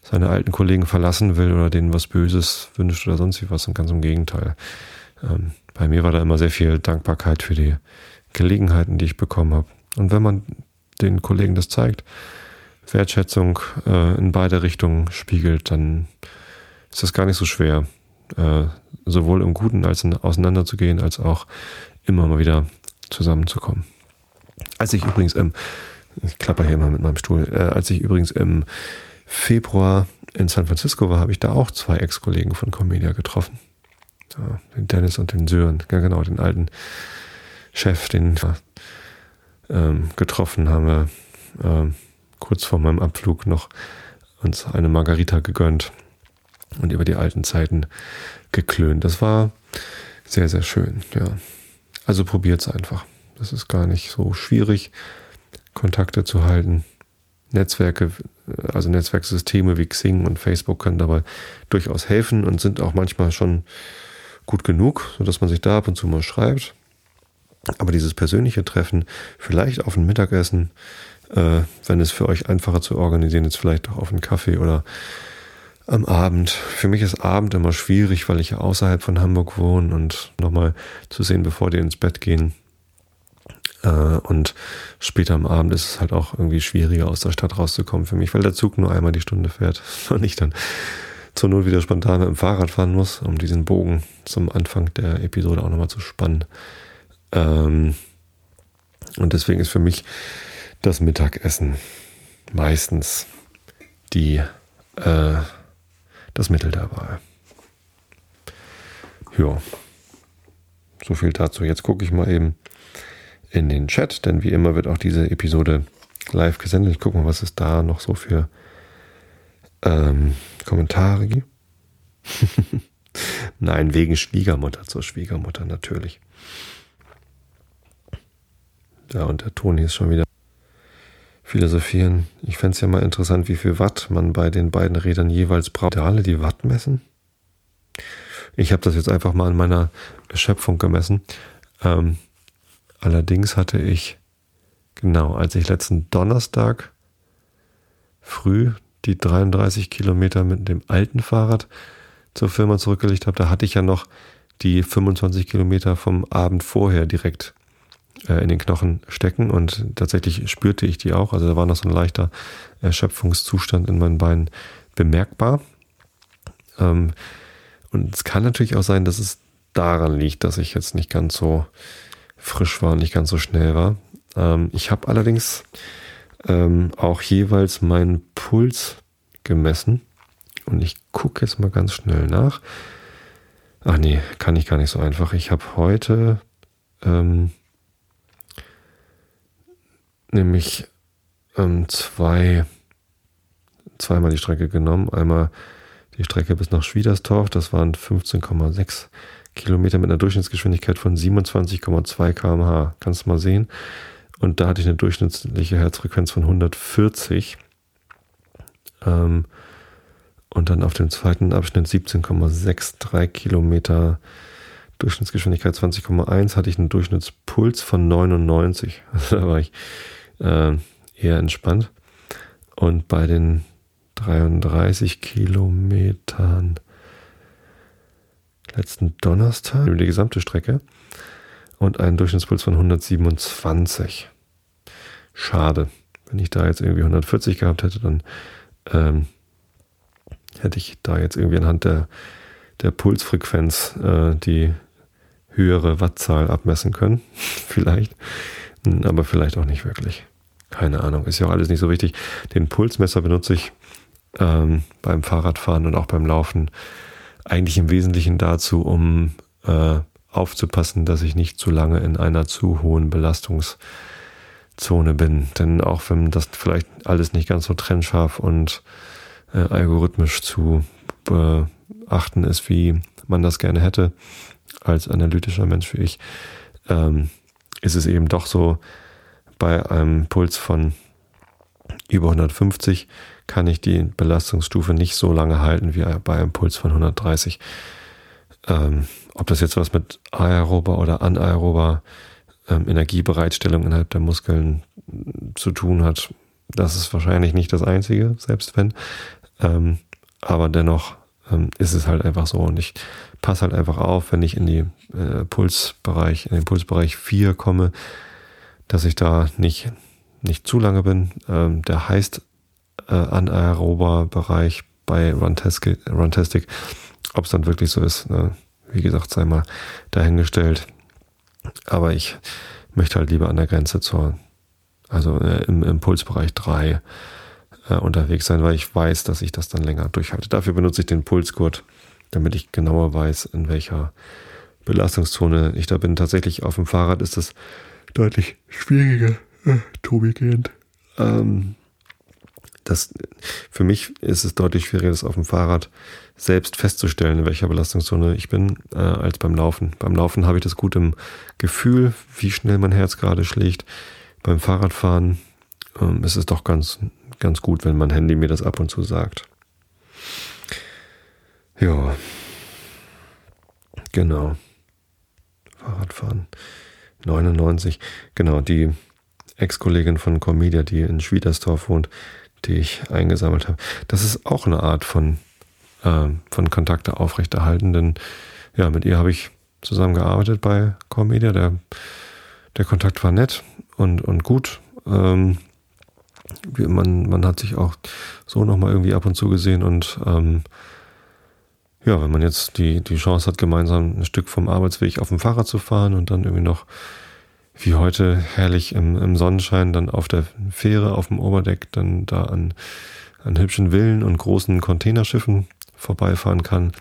seine alten Kollegen verlassen will oder denen was Böses wünscht oder sonst wie was. Und ganz im Gegenteil. Ähm, bei mir war da immer sehr viel Dankbarkeit für die Gelegenheiten, die ich bekommen habe. Und wenn man den Kollegen das zeigt, Wertschätzung äh, in beide Richtungen spiegelt, dann ist das gar nicht so schwer, äh, sowohl im Guten als in, auseinanderzugehen, als auch immer mal wieder zusammenzukommen. Als ich übrigens im, ich klapper hier mal mit meinem Stuhl, äh, als ich übrigens im Februar in San Francisco war, habe ich da auch zwei Ex-Kollegen von Comedia getroffen. Ja, den Dennis und den Sören, ja genau, den alten Chef, den ähm, getroffen haben wir ähm, kurz vor meinem Abflug noch uns eine Margarita gegönnt und über die alten Zeiten geklönt. Das war sehr, sehr schön, ja. Also probiert es einfach. Das ist gar nicht so schwierig, Kontakte zu halten. Netzwerke, also Netzwerksysteme wie Xing und Facebook können dabei durchaus helfen und sind auch manchmal schon gut genug, sodass man sich da ab und zu mal schreibt. Aber dieses persönliche Treffen, vielleicht auf ein Mittagessen, äh, wenn es für euch einfacher zu organisieren ist, vielleicht auch auf einen Kaffee oder am Abend. Für mich ist Abend immer schwierig, weil ich außerhalb von Hamburg wohne und nochmal zu sehen, bevor die ins Bett gehen, und später am Abend ist es halt auch irgendwie schwieriger, aus der Stadt rauszukommen für mich, weil der Zug nur einmal die Stunde fährt [LAUGHS] und ich dann zur Not wieder spontan mit dem Fahrrad fahren muss, um diesen Bogen zum Anfang der Episode auch nochmal zu spannen. Ähm, und deswegen ist für mich das Mittagessen meistens die, äh, das Mittel der Wahl. Ja, so viel dazu. Jetzt gucke ich mal eben, in den Chat, denn wie immer wird auch diese Episode live gesendet. Ich gucke mal, was es da noch so für ähm, Kommentare gibt. [LAUGHS] Nein, wegen Schwiegermutter zur Schwiegermutter natürlich. Ja, und der Toni ist schon wieder philosophieren. Ich fände es ja mal interessant, wie viel Watt man bei den beiden Rädern jeweils braucht. Alle die Watt messen? Ich habe das jetzt einfach mal in meiner Schöpfung gemessen. Ähm, Allerdings hatte ich, genau, als ich letzten Donnerstag früh die 33 Kilometer mit dem alten Fahrrad zur Firma zurückgelegt habe, da hatte ich ja noch die 25 Kilometer vom Abend vorher direkt äh, in den Knochen stecken und tatsächlich spürte ich die auch. Also da war noch so ein leichter Erschöpfungszustand in meinen Beinen bemerkbar. Ähm, und es kann natürlich auch sein, dass es daran liegt, dass ich jetzt nicht ganz so frisch war und nicht ganz so schnell war. Ähm, ich habe allerdings ähm, auch jeweils meinen Puls gemessen. Und ich gucke jetzt mal ganz schnell nach. Ach nee, kann ich gar nicht so einfach. Ich habe heute ähm, nämlich ähm, zwei, zweimal die Strecke genommen. Einmal die Strecke bis nach Schwiedersdorf, das waren 15,6 Kilometer mit einer Durchschnittsgeschwindigkeit von 27,2 km/h. Kannst du mal sehen. Und da hatte ich eine durchschnittliche Herzfrequenz von 140. Ähm, und dann auf dem zweiten Abschnitt 17,63 Kilometer, Durchschnittsgeschwindigkeit 20,1, hatte ich einen Durchschnittspuls von 99. [LAUGHS] Also da war ich äh, eher entspannt. Und bei den 33 Kilometern letzten Donnerstag, über die gesamte Strecke, und einen Durchschnittspuls von 127. Schade. Wenn ich da jetzt irgendwie 140 gehabt hätte, dann ähm, hätte ich da jetzt irgendwie anhand der, der Pulsfrequenz äh, die höhere Wattzahl abmessen können. [LAUGHS] vielleicht. Aber vielleicht auch nicht wirklich. Keine Ahnung. Ist ja auch alles nicht so wichtig. Den Pulsmesser benutze ich ähm, beim Fahrradfahren und auch beim Laufen eigentlich im Wesentlichen dazu, um äh, aufzupassen, dass ich nicht zu lange in einer zu hohen Belastungszone bin. Denn auch wenn das vielleicht alles nicht ganz so trennscharf und äh, algorithmisch zu beachten ist, wie man das gerne hätte, als analytischer Mensch wie ich, ähm, ist es eben doch so, bei einem Puls von über 150 kann ich die Belastungsstufe nicht so lange halten wie bei einem Puls von 130. Ähm, ob das jetzt was mit aerober oder anaerober ähm, Energiebereitstellung innerhalb der Muskeln zu tun hat, das ist wahrscheinlich nicht das Einzige, selbst wenn. Ähm, aber dennoch ähm, ist es halt einfach so und ich passe halt einfach auf, wenn ich in die äh, Pulsbereich, in den Pulsbereich 4 komme, dass ich da nicht, nicht zu lange bin. Ähm, der heißt äh, anaerober Bereich bei Runtastic, Runtastic. Ob es dann wirklich so ist, ne? wie gesagt, sei mal dahingestellt. Aber ich möchte halt lieber an der Grenze zur, also äh, im Impulsbereich 3 äh, unterwegs sein, weil ich weiß, dass ich das dann länger durchhalte. Dafür benutze ich den Pulsgurt, damit ich genauer weiß, in welcher Belastungszone ich da bin. Tatsächlich auf dem Fahrrad ist das deutlich schwieriger, äh, Tobi gehend. Ähm, das, für mich ist es deutlich schwieriger, das auf dem Fahrrad selbst festzustellen, in welcher Belastungszone ich bin, äh, als beim Laufen. Beim Laufen habe ich das gut im Gefühl, wie schnell mein Herz gerade schlägt. Beim Fahrradfahren ähm, ist es doch ganz, ganz gut, wenn mein Handy mir das ab und zu sagt. Ja, genau. Fahrradfahren. 99. Genau, die Ex-Kollegin von Comedia, die in Schwiedersdorf wohnt, die ich eingesammelt habe. Das ist auch eine Art von, äh, von Kontakte aufrechterhalten, denn ja, mit ihr habe ich zusammengearbeitet bei Comedia. Der, der Kontakt war nett und, und gut. Ähm, man, man hat sich auch so nochmal irgendwie ab und zu gesehen und ähm, ja, wenn man jetzt die, die Chance hat, gemeinsam ein Stück vom Arbeitsweg auf dem Fahrrad zu fahren und dann irgendwie noch wie heute herrlich im, im Sonnenschein dann auf der Fähre auf dem Oberdeck dann da an, an hübschen Villen und großen Containerschiffen vorbeifahren kann.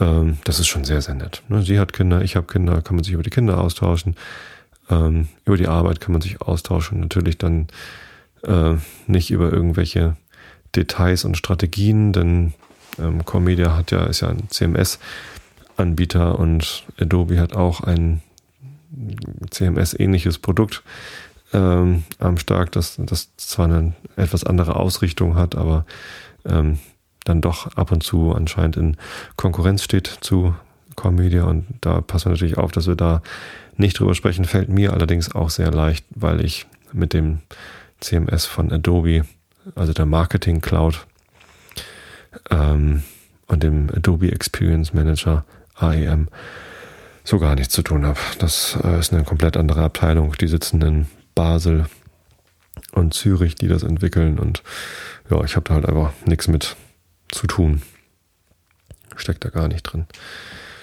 Ähm, das ist schon sehr, sehr nett. Ne? Sie hat Kinder, ich habe Kinder, kann man sich über die Kinder austauschen. Ähm, über die Arbeit kann man sich austauschen. Natürlich dann äh, nicht über irgendwelche Details und Strategien, denn ähm, Comedia hat ja, ist ja ein CMS-Anbieter und Adobe hat auch ein CMS-ähnliches Produkt ähm, am Start, das, das zwar eine etwas andere Ausrichtung hat, aber ähm, dann doch ab und zu anscheinend in Konkurrenz steht zu Core und da passen wir natürlich auf, dass wir da nicht drüber sprechen. Fällt mir allerdings auch sehr leicht, weil ich mit dem CMS von Adobe, also der Marketing Cloud ähm, und dem Adobe Experience Manager AEM so gar nichts zu tun habe. Das äh, ist eine komplett andere Abteilung. Die sitzen in Basel und Zürich, die das entwickeln und ja, ich habe da halt einfach nichts mit zu tun. Steckt da gar nicht drin.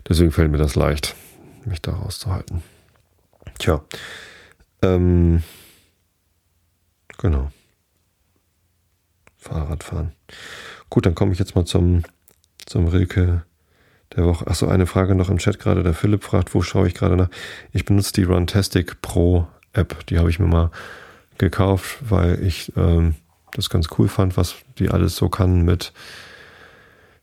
Deswegen fällt mir das leicht, mich da rauszuhalten. Tja, ähm, genau. Fahrradfahren. Gut, dann komme ich jetzt mal zum, zum Rilke der Woche. Achso, eine Frage noch im Chat gerade. Der Philipp fragt, wo schaue ich gerade nach? Ich benutze die Runtastic Pro App. Die habe ich mir mal gekauft, weil ich ähm, das ganz cool fand, was die alles so kann mit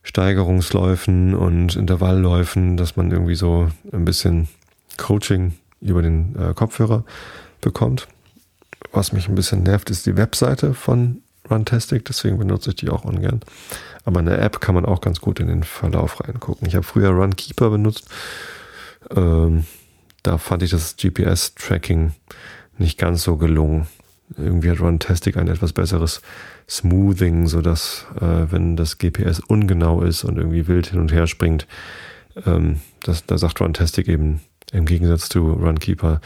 Steigerungsläufen und Intervallläufen, dass man irgendwie so ein bisschen Coaching über den äh, Kopfhörer bekommt. Was mich ein bisschen nervt, ist die Webseite von Runtastic, deswegen benutze ich die auch ungern. Aber in der App kann man auch ganz gut in den Verlauf reingucken. Ich habe früher Runkeeper benutzt. Ähm, da fand ich das GPS-Tracking nicht ganz so gelungen. Irgendwie hat Runtastic ein etwas besseres Smoothing, sodass, äh, wenn das GPS ungenau ist und irgendwie wild hin und her springt, ähm, das, da sagt Runtastic eben im Gegensatz zu Runkeeper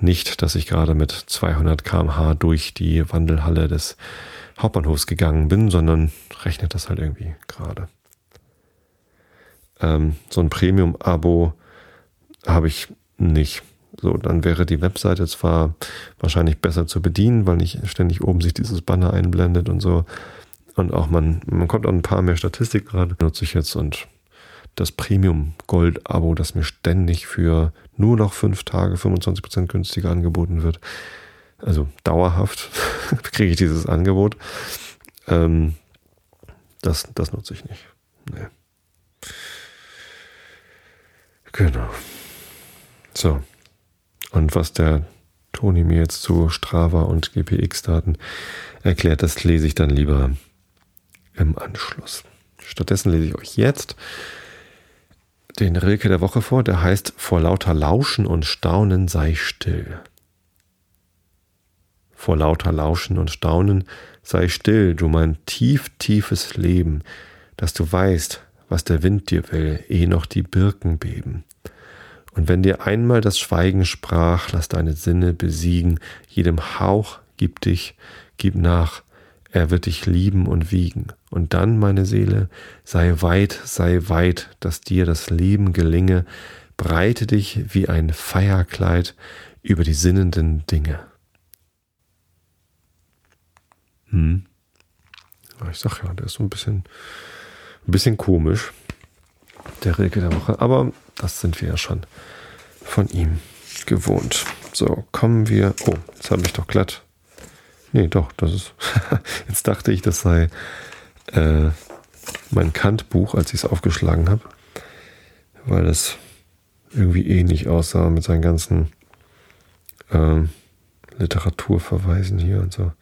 nicht, dass ich gerade mit 200 kmh durch die Wandelhalle des Hauptbahnhofs gegangen bin, sondern rechnet das halt irgendwie gerade. Ähm, so ein Premium-Abo habe ich nicht. So, dann wäre die Webseite zwar wahrscheinlich besser zu bedienen, weil nicht ständig oben sich dieses Banner einblendet und so. Und auch man, man kommt an ein paar mehr Statistik gerade, nutze ich jetzt und das Premium Gold Abo, das mir ständig für nur noch fünf Tage 25% günstiger angeboten wird. Also dauerhaft [LAUGHS] kriege ich dieses Angebot. Ähm, das, das nutze ich nicht. Nee. Genau. So. Und was der Toni mir jetzt zu Strava und GPX-Daten erklärt, das lese ich dann lieber im Anschluss. Stattdessen lese ich euch jetzt den Rilke der Woche vor, der heißt Vor lauter Lauschen und Staunen sei still. Vor lauter Lauschen und Staunen sei still, du mein tief, tiefes Leben, dass du weißt, was der Wind dir will, eh noch die Birken beben. Und wenn dir einmal das Schweigen sprach, lass deine Sinne besiegen, jedem Hauch gib dich, gib nach, er wird dich lieben und wiegen. Und dann, meine Seele, sei weit, sei weit, dass dir das Leben gelinge, breite dich wie ein Feierkleid über die sinnenden Dinge. Hm. Ich sag ja, der ist so ein bisschen, ein bisschen komisch, der Rilke der Woche. Aber das sind wir ja schon von ihm gewohnt. So, kommen wir. Oh, jetzt habe ich doch glatt. Nee, doch, das ist. [LAUGHS] jetzt dachte ich, das sei äh, mein Kant-Buch, als ich es aufgeschlagen habe. Weil es irgendwie ähnlich aussah mit seinen ganzen äh, Literaturverweisen hier und so.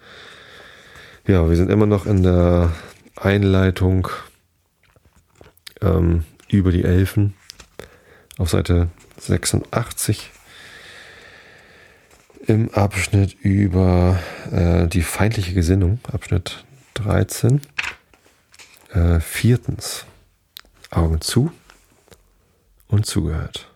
Ja, wir sind immer noch in der Einleitung ähm, über die Elfen auf Seite 86 im Abschnitt über äh, die feindliche Gesinnung, Abschnitt 13. Äh, viertens, Augen zu und zugehört.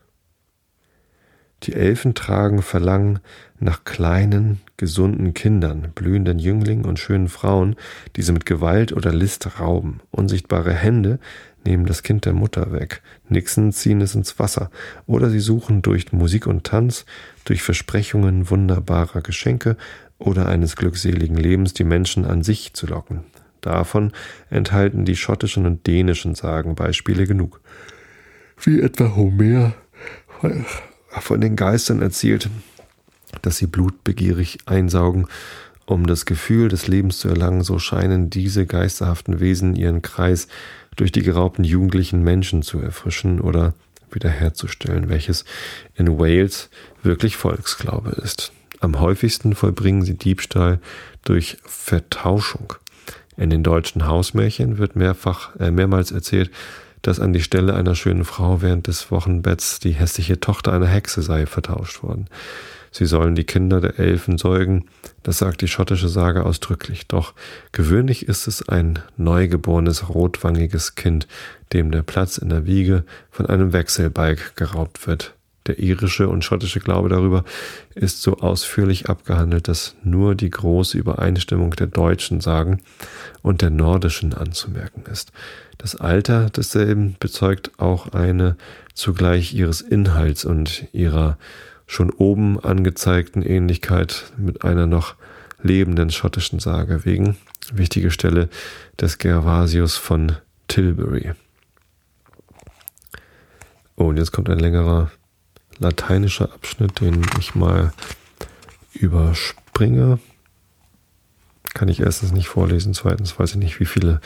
Die Elfen tragen Verlangen nach kleinen, gesunden Kindern, blühenden Jünglingen und schönen Frauen, die sie mit Gewalt oder List rauben. Unsichtbare Hände nehmen das Kind der Mutter weg. Nixen ziehen es ins Wasser. Oder sie suchen durch Musik und Tanz, durch Versprechungen wunderbarer Geschenke oder eines glückseligen Lebens die Menschen an sich zu locken. Davon enthalten die schottischen und dänischen Sagen Beispiele genug. Wie etwa Homer von den Geistern erzählt, dass sie blutbegierig einsaugen um das Gefühl des Lebens zu erlangen, so scheinen diese geisterhaften Wesen ihren Kreis durch die geraubten jugendlichen Menschen zu erfrischen oder wiederherzustellen, welches in Wales wirklich Volksglaube ist. Am häufigsten vollbringen sie Diebstahl durch Vertauschung. In den deutschen Hausmärchen wird mehrfach, äh, mehrmals erzählt, dass an die Stelle einer schönen Frau während des Wochenbetts die hässliche Tochter einer Hexe sei vertauscht worden. Sie sollen die Kinder der Elfen säugen, das sagt die schottische Sage ausdrücklich. Doch gewöhnlich ist es ein neugeborenes rotwangiges Kind, dem der Platz in der Wiege von einem Wechselbalg geraubt wird. Der irische und schottische Glaube darüber ist so ausführlich abgehandelt, dass nur die große Übereinstimmung der deutschen Sagen und der nordischen anzumerken ist. Das Alter desselben bezeugt auch eine zugleich ihres Inhalts und ihrer schon oben angezeigten Ähnlichkeit mit einer noch lebenden schottischen Sage wegen. Wichtige Stelle des Gervasius von Tilbury. Oh, und jetzt kommt ein längerer lateinischer Abschnitt, den ich mal überspringe. Kann ich erstens nicht vorlesen, zweitens weiß ich nicht, wie viele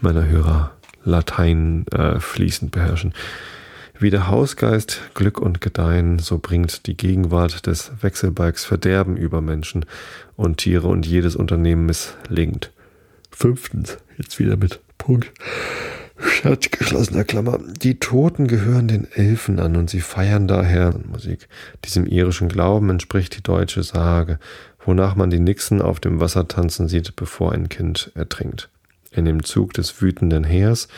meiner Hörer Latein äh, fließend beherrschen. Wie der Hausgeist Glück und Gedeihen, so bringt die Gegenwart des Wechselbalgs Verderben über Menschen und Tiere und jedes Unternehmen misslingt. Fünftens, jetzt wieder mit Punkt. Scherz geschlossener Klammer. Die Toten gehören den Elfen an und sie feiern daher Musik. Diesem irischen Glauben entspricht die deutsche Sage, wonach man die Nixen auf dem Wasser tanzen sieht, bevor ein Kind ertrinkt. In dem Zug des wütenden Heers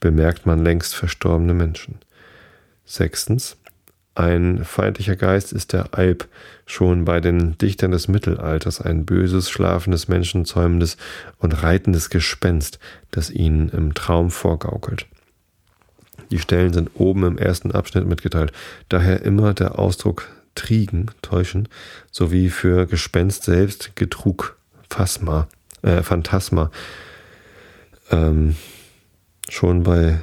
bemerkt man längst verstorbene Menschen. Sechstens. Ein feindlicher Geist ist der Alp, schon bei den Dichtern des Mittelalters ein böses, schlafendes, menschenzäumendes und reitendes Gespenst, das ihnen im Traum vorgaukelt. Die Stellen sind oben im ersten Abschnitt mitgeteilt, daher immer der Ausdruck Triegen, täuschen, sowie für Gespenst selbst Getrug, Phasma, äh, Phantasma. Ähm, schon bei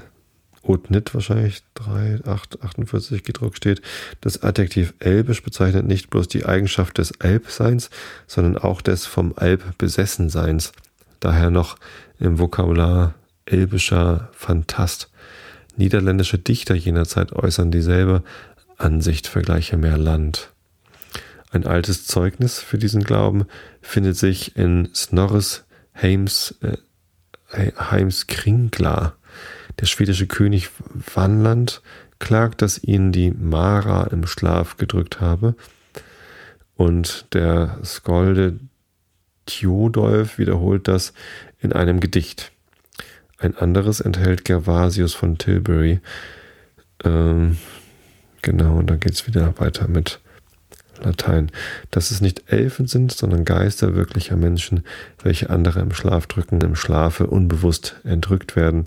Otnit wahrscheinlich 3, 8, 48 gedruckt steht. Das Adjektiv elbisch bezeichnet nicht bloß die Eigenschaft des Alpseins, sondern auch des vom Alp Besessenseins. Daher noch im Vokabular elbischer Phantast. Niederländische Dichter jener Zeit äußern dieselbe Ansicht, vergleiche mehr Land. Ein altes Zeugnis für diesen Glauben findet sich in Snorres Heims, äh, Heims Kringla der schwedische König Vanland klagt, dass ihn die Mara im Schlaf gedrückt habe. Und der Skolde Theodolf wiederholt das in einem Gedicht. Ein anderes enthält Gervasius von Tilbury. Ähm, genau, und da geht es wieder weiter mit Latein, dass es nicht Elfen sind, sondern Geister wirklicher Menschen, welche andere im Schlaf drücken, im Schlafe unbewusst entrückt werden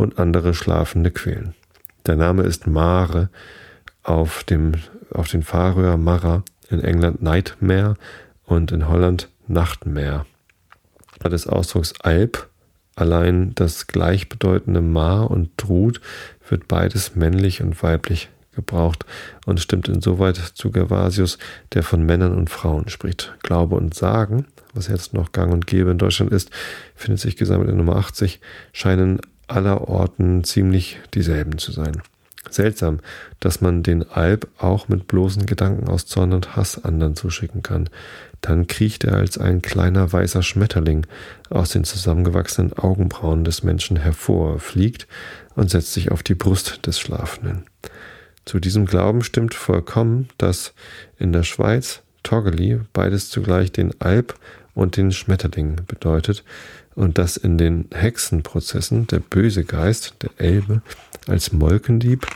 und andere Schlafende quälen. Der Name ist Mare, auf, dem, auf den Färöer Mara, in England Nightmare und in Holland Nachtmare. Des Ausdrucks Alp, allein das gleichbedeutende Mar und Trud, wird beides männlich und weiblich gebraucht und stimmt insoweit zu Gervasius, der von Männern und Frauen spricht. Glaube und Sagen, was jetzt noch gang und gäbe in Deutschland ist, findet sich gesammelt in Nummer 80, scheinen aller Orten ziemlich dieselben zu sein. Seltsam, dass man den Alp auch mit bloßen Gedanken aus Zorn und Hass anderen zuschicken kann. Dann kriecht er als ein kleiner weißer Schmetterling aus den zusammengewachsenen Augenbrauen des Menschen hervor, fliegt und setzt sich auf die Brust des Schlafenden. Zu diesem Glauben stimmt vollkommen, dass in der Schweiz Toggeli beides zugleich den Alp und den Schmetterling bedeutet und dass in den Hexenprozessen der böse Geist, der Elbe, als Molkendieb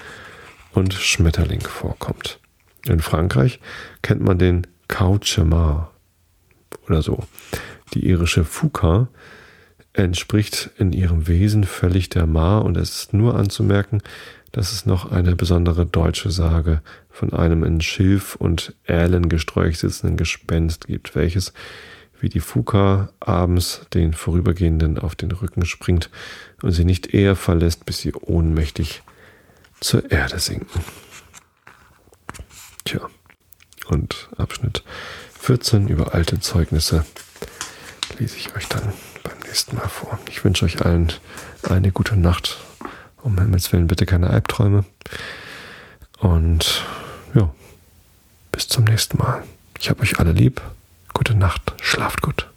und Schmetterling vorkommt. In Frankreich kennt man den Cauchemar oder so. Die irische Fouca entspricht in ihrem Wesen völlig der Mar und es ist nur anzumerken, dass es noch eine besondere deutsche Sage von einem in Schilf und Erlengesträuch sitzenden Gespenst gibt, welches wie die Fuka abends den Vorübergehenden auf den Rücken springt und sie nicht eher verlässt, bis sie ohnmächtig zur Erde sinken. Tja, und Abschnitt 14 über alte Zeugnisse lese ich euch dann beim nächsten Mal vor. Ich wünsche euch allen eine gute Nacht um Himmels Willen bitte keine Albträume. Und ja, bis zum nächsten Mal. Ich habe euch alle lieb. Gute Nacht. Schlaft gut.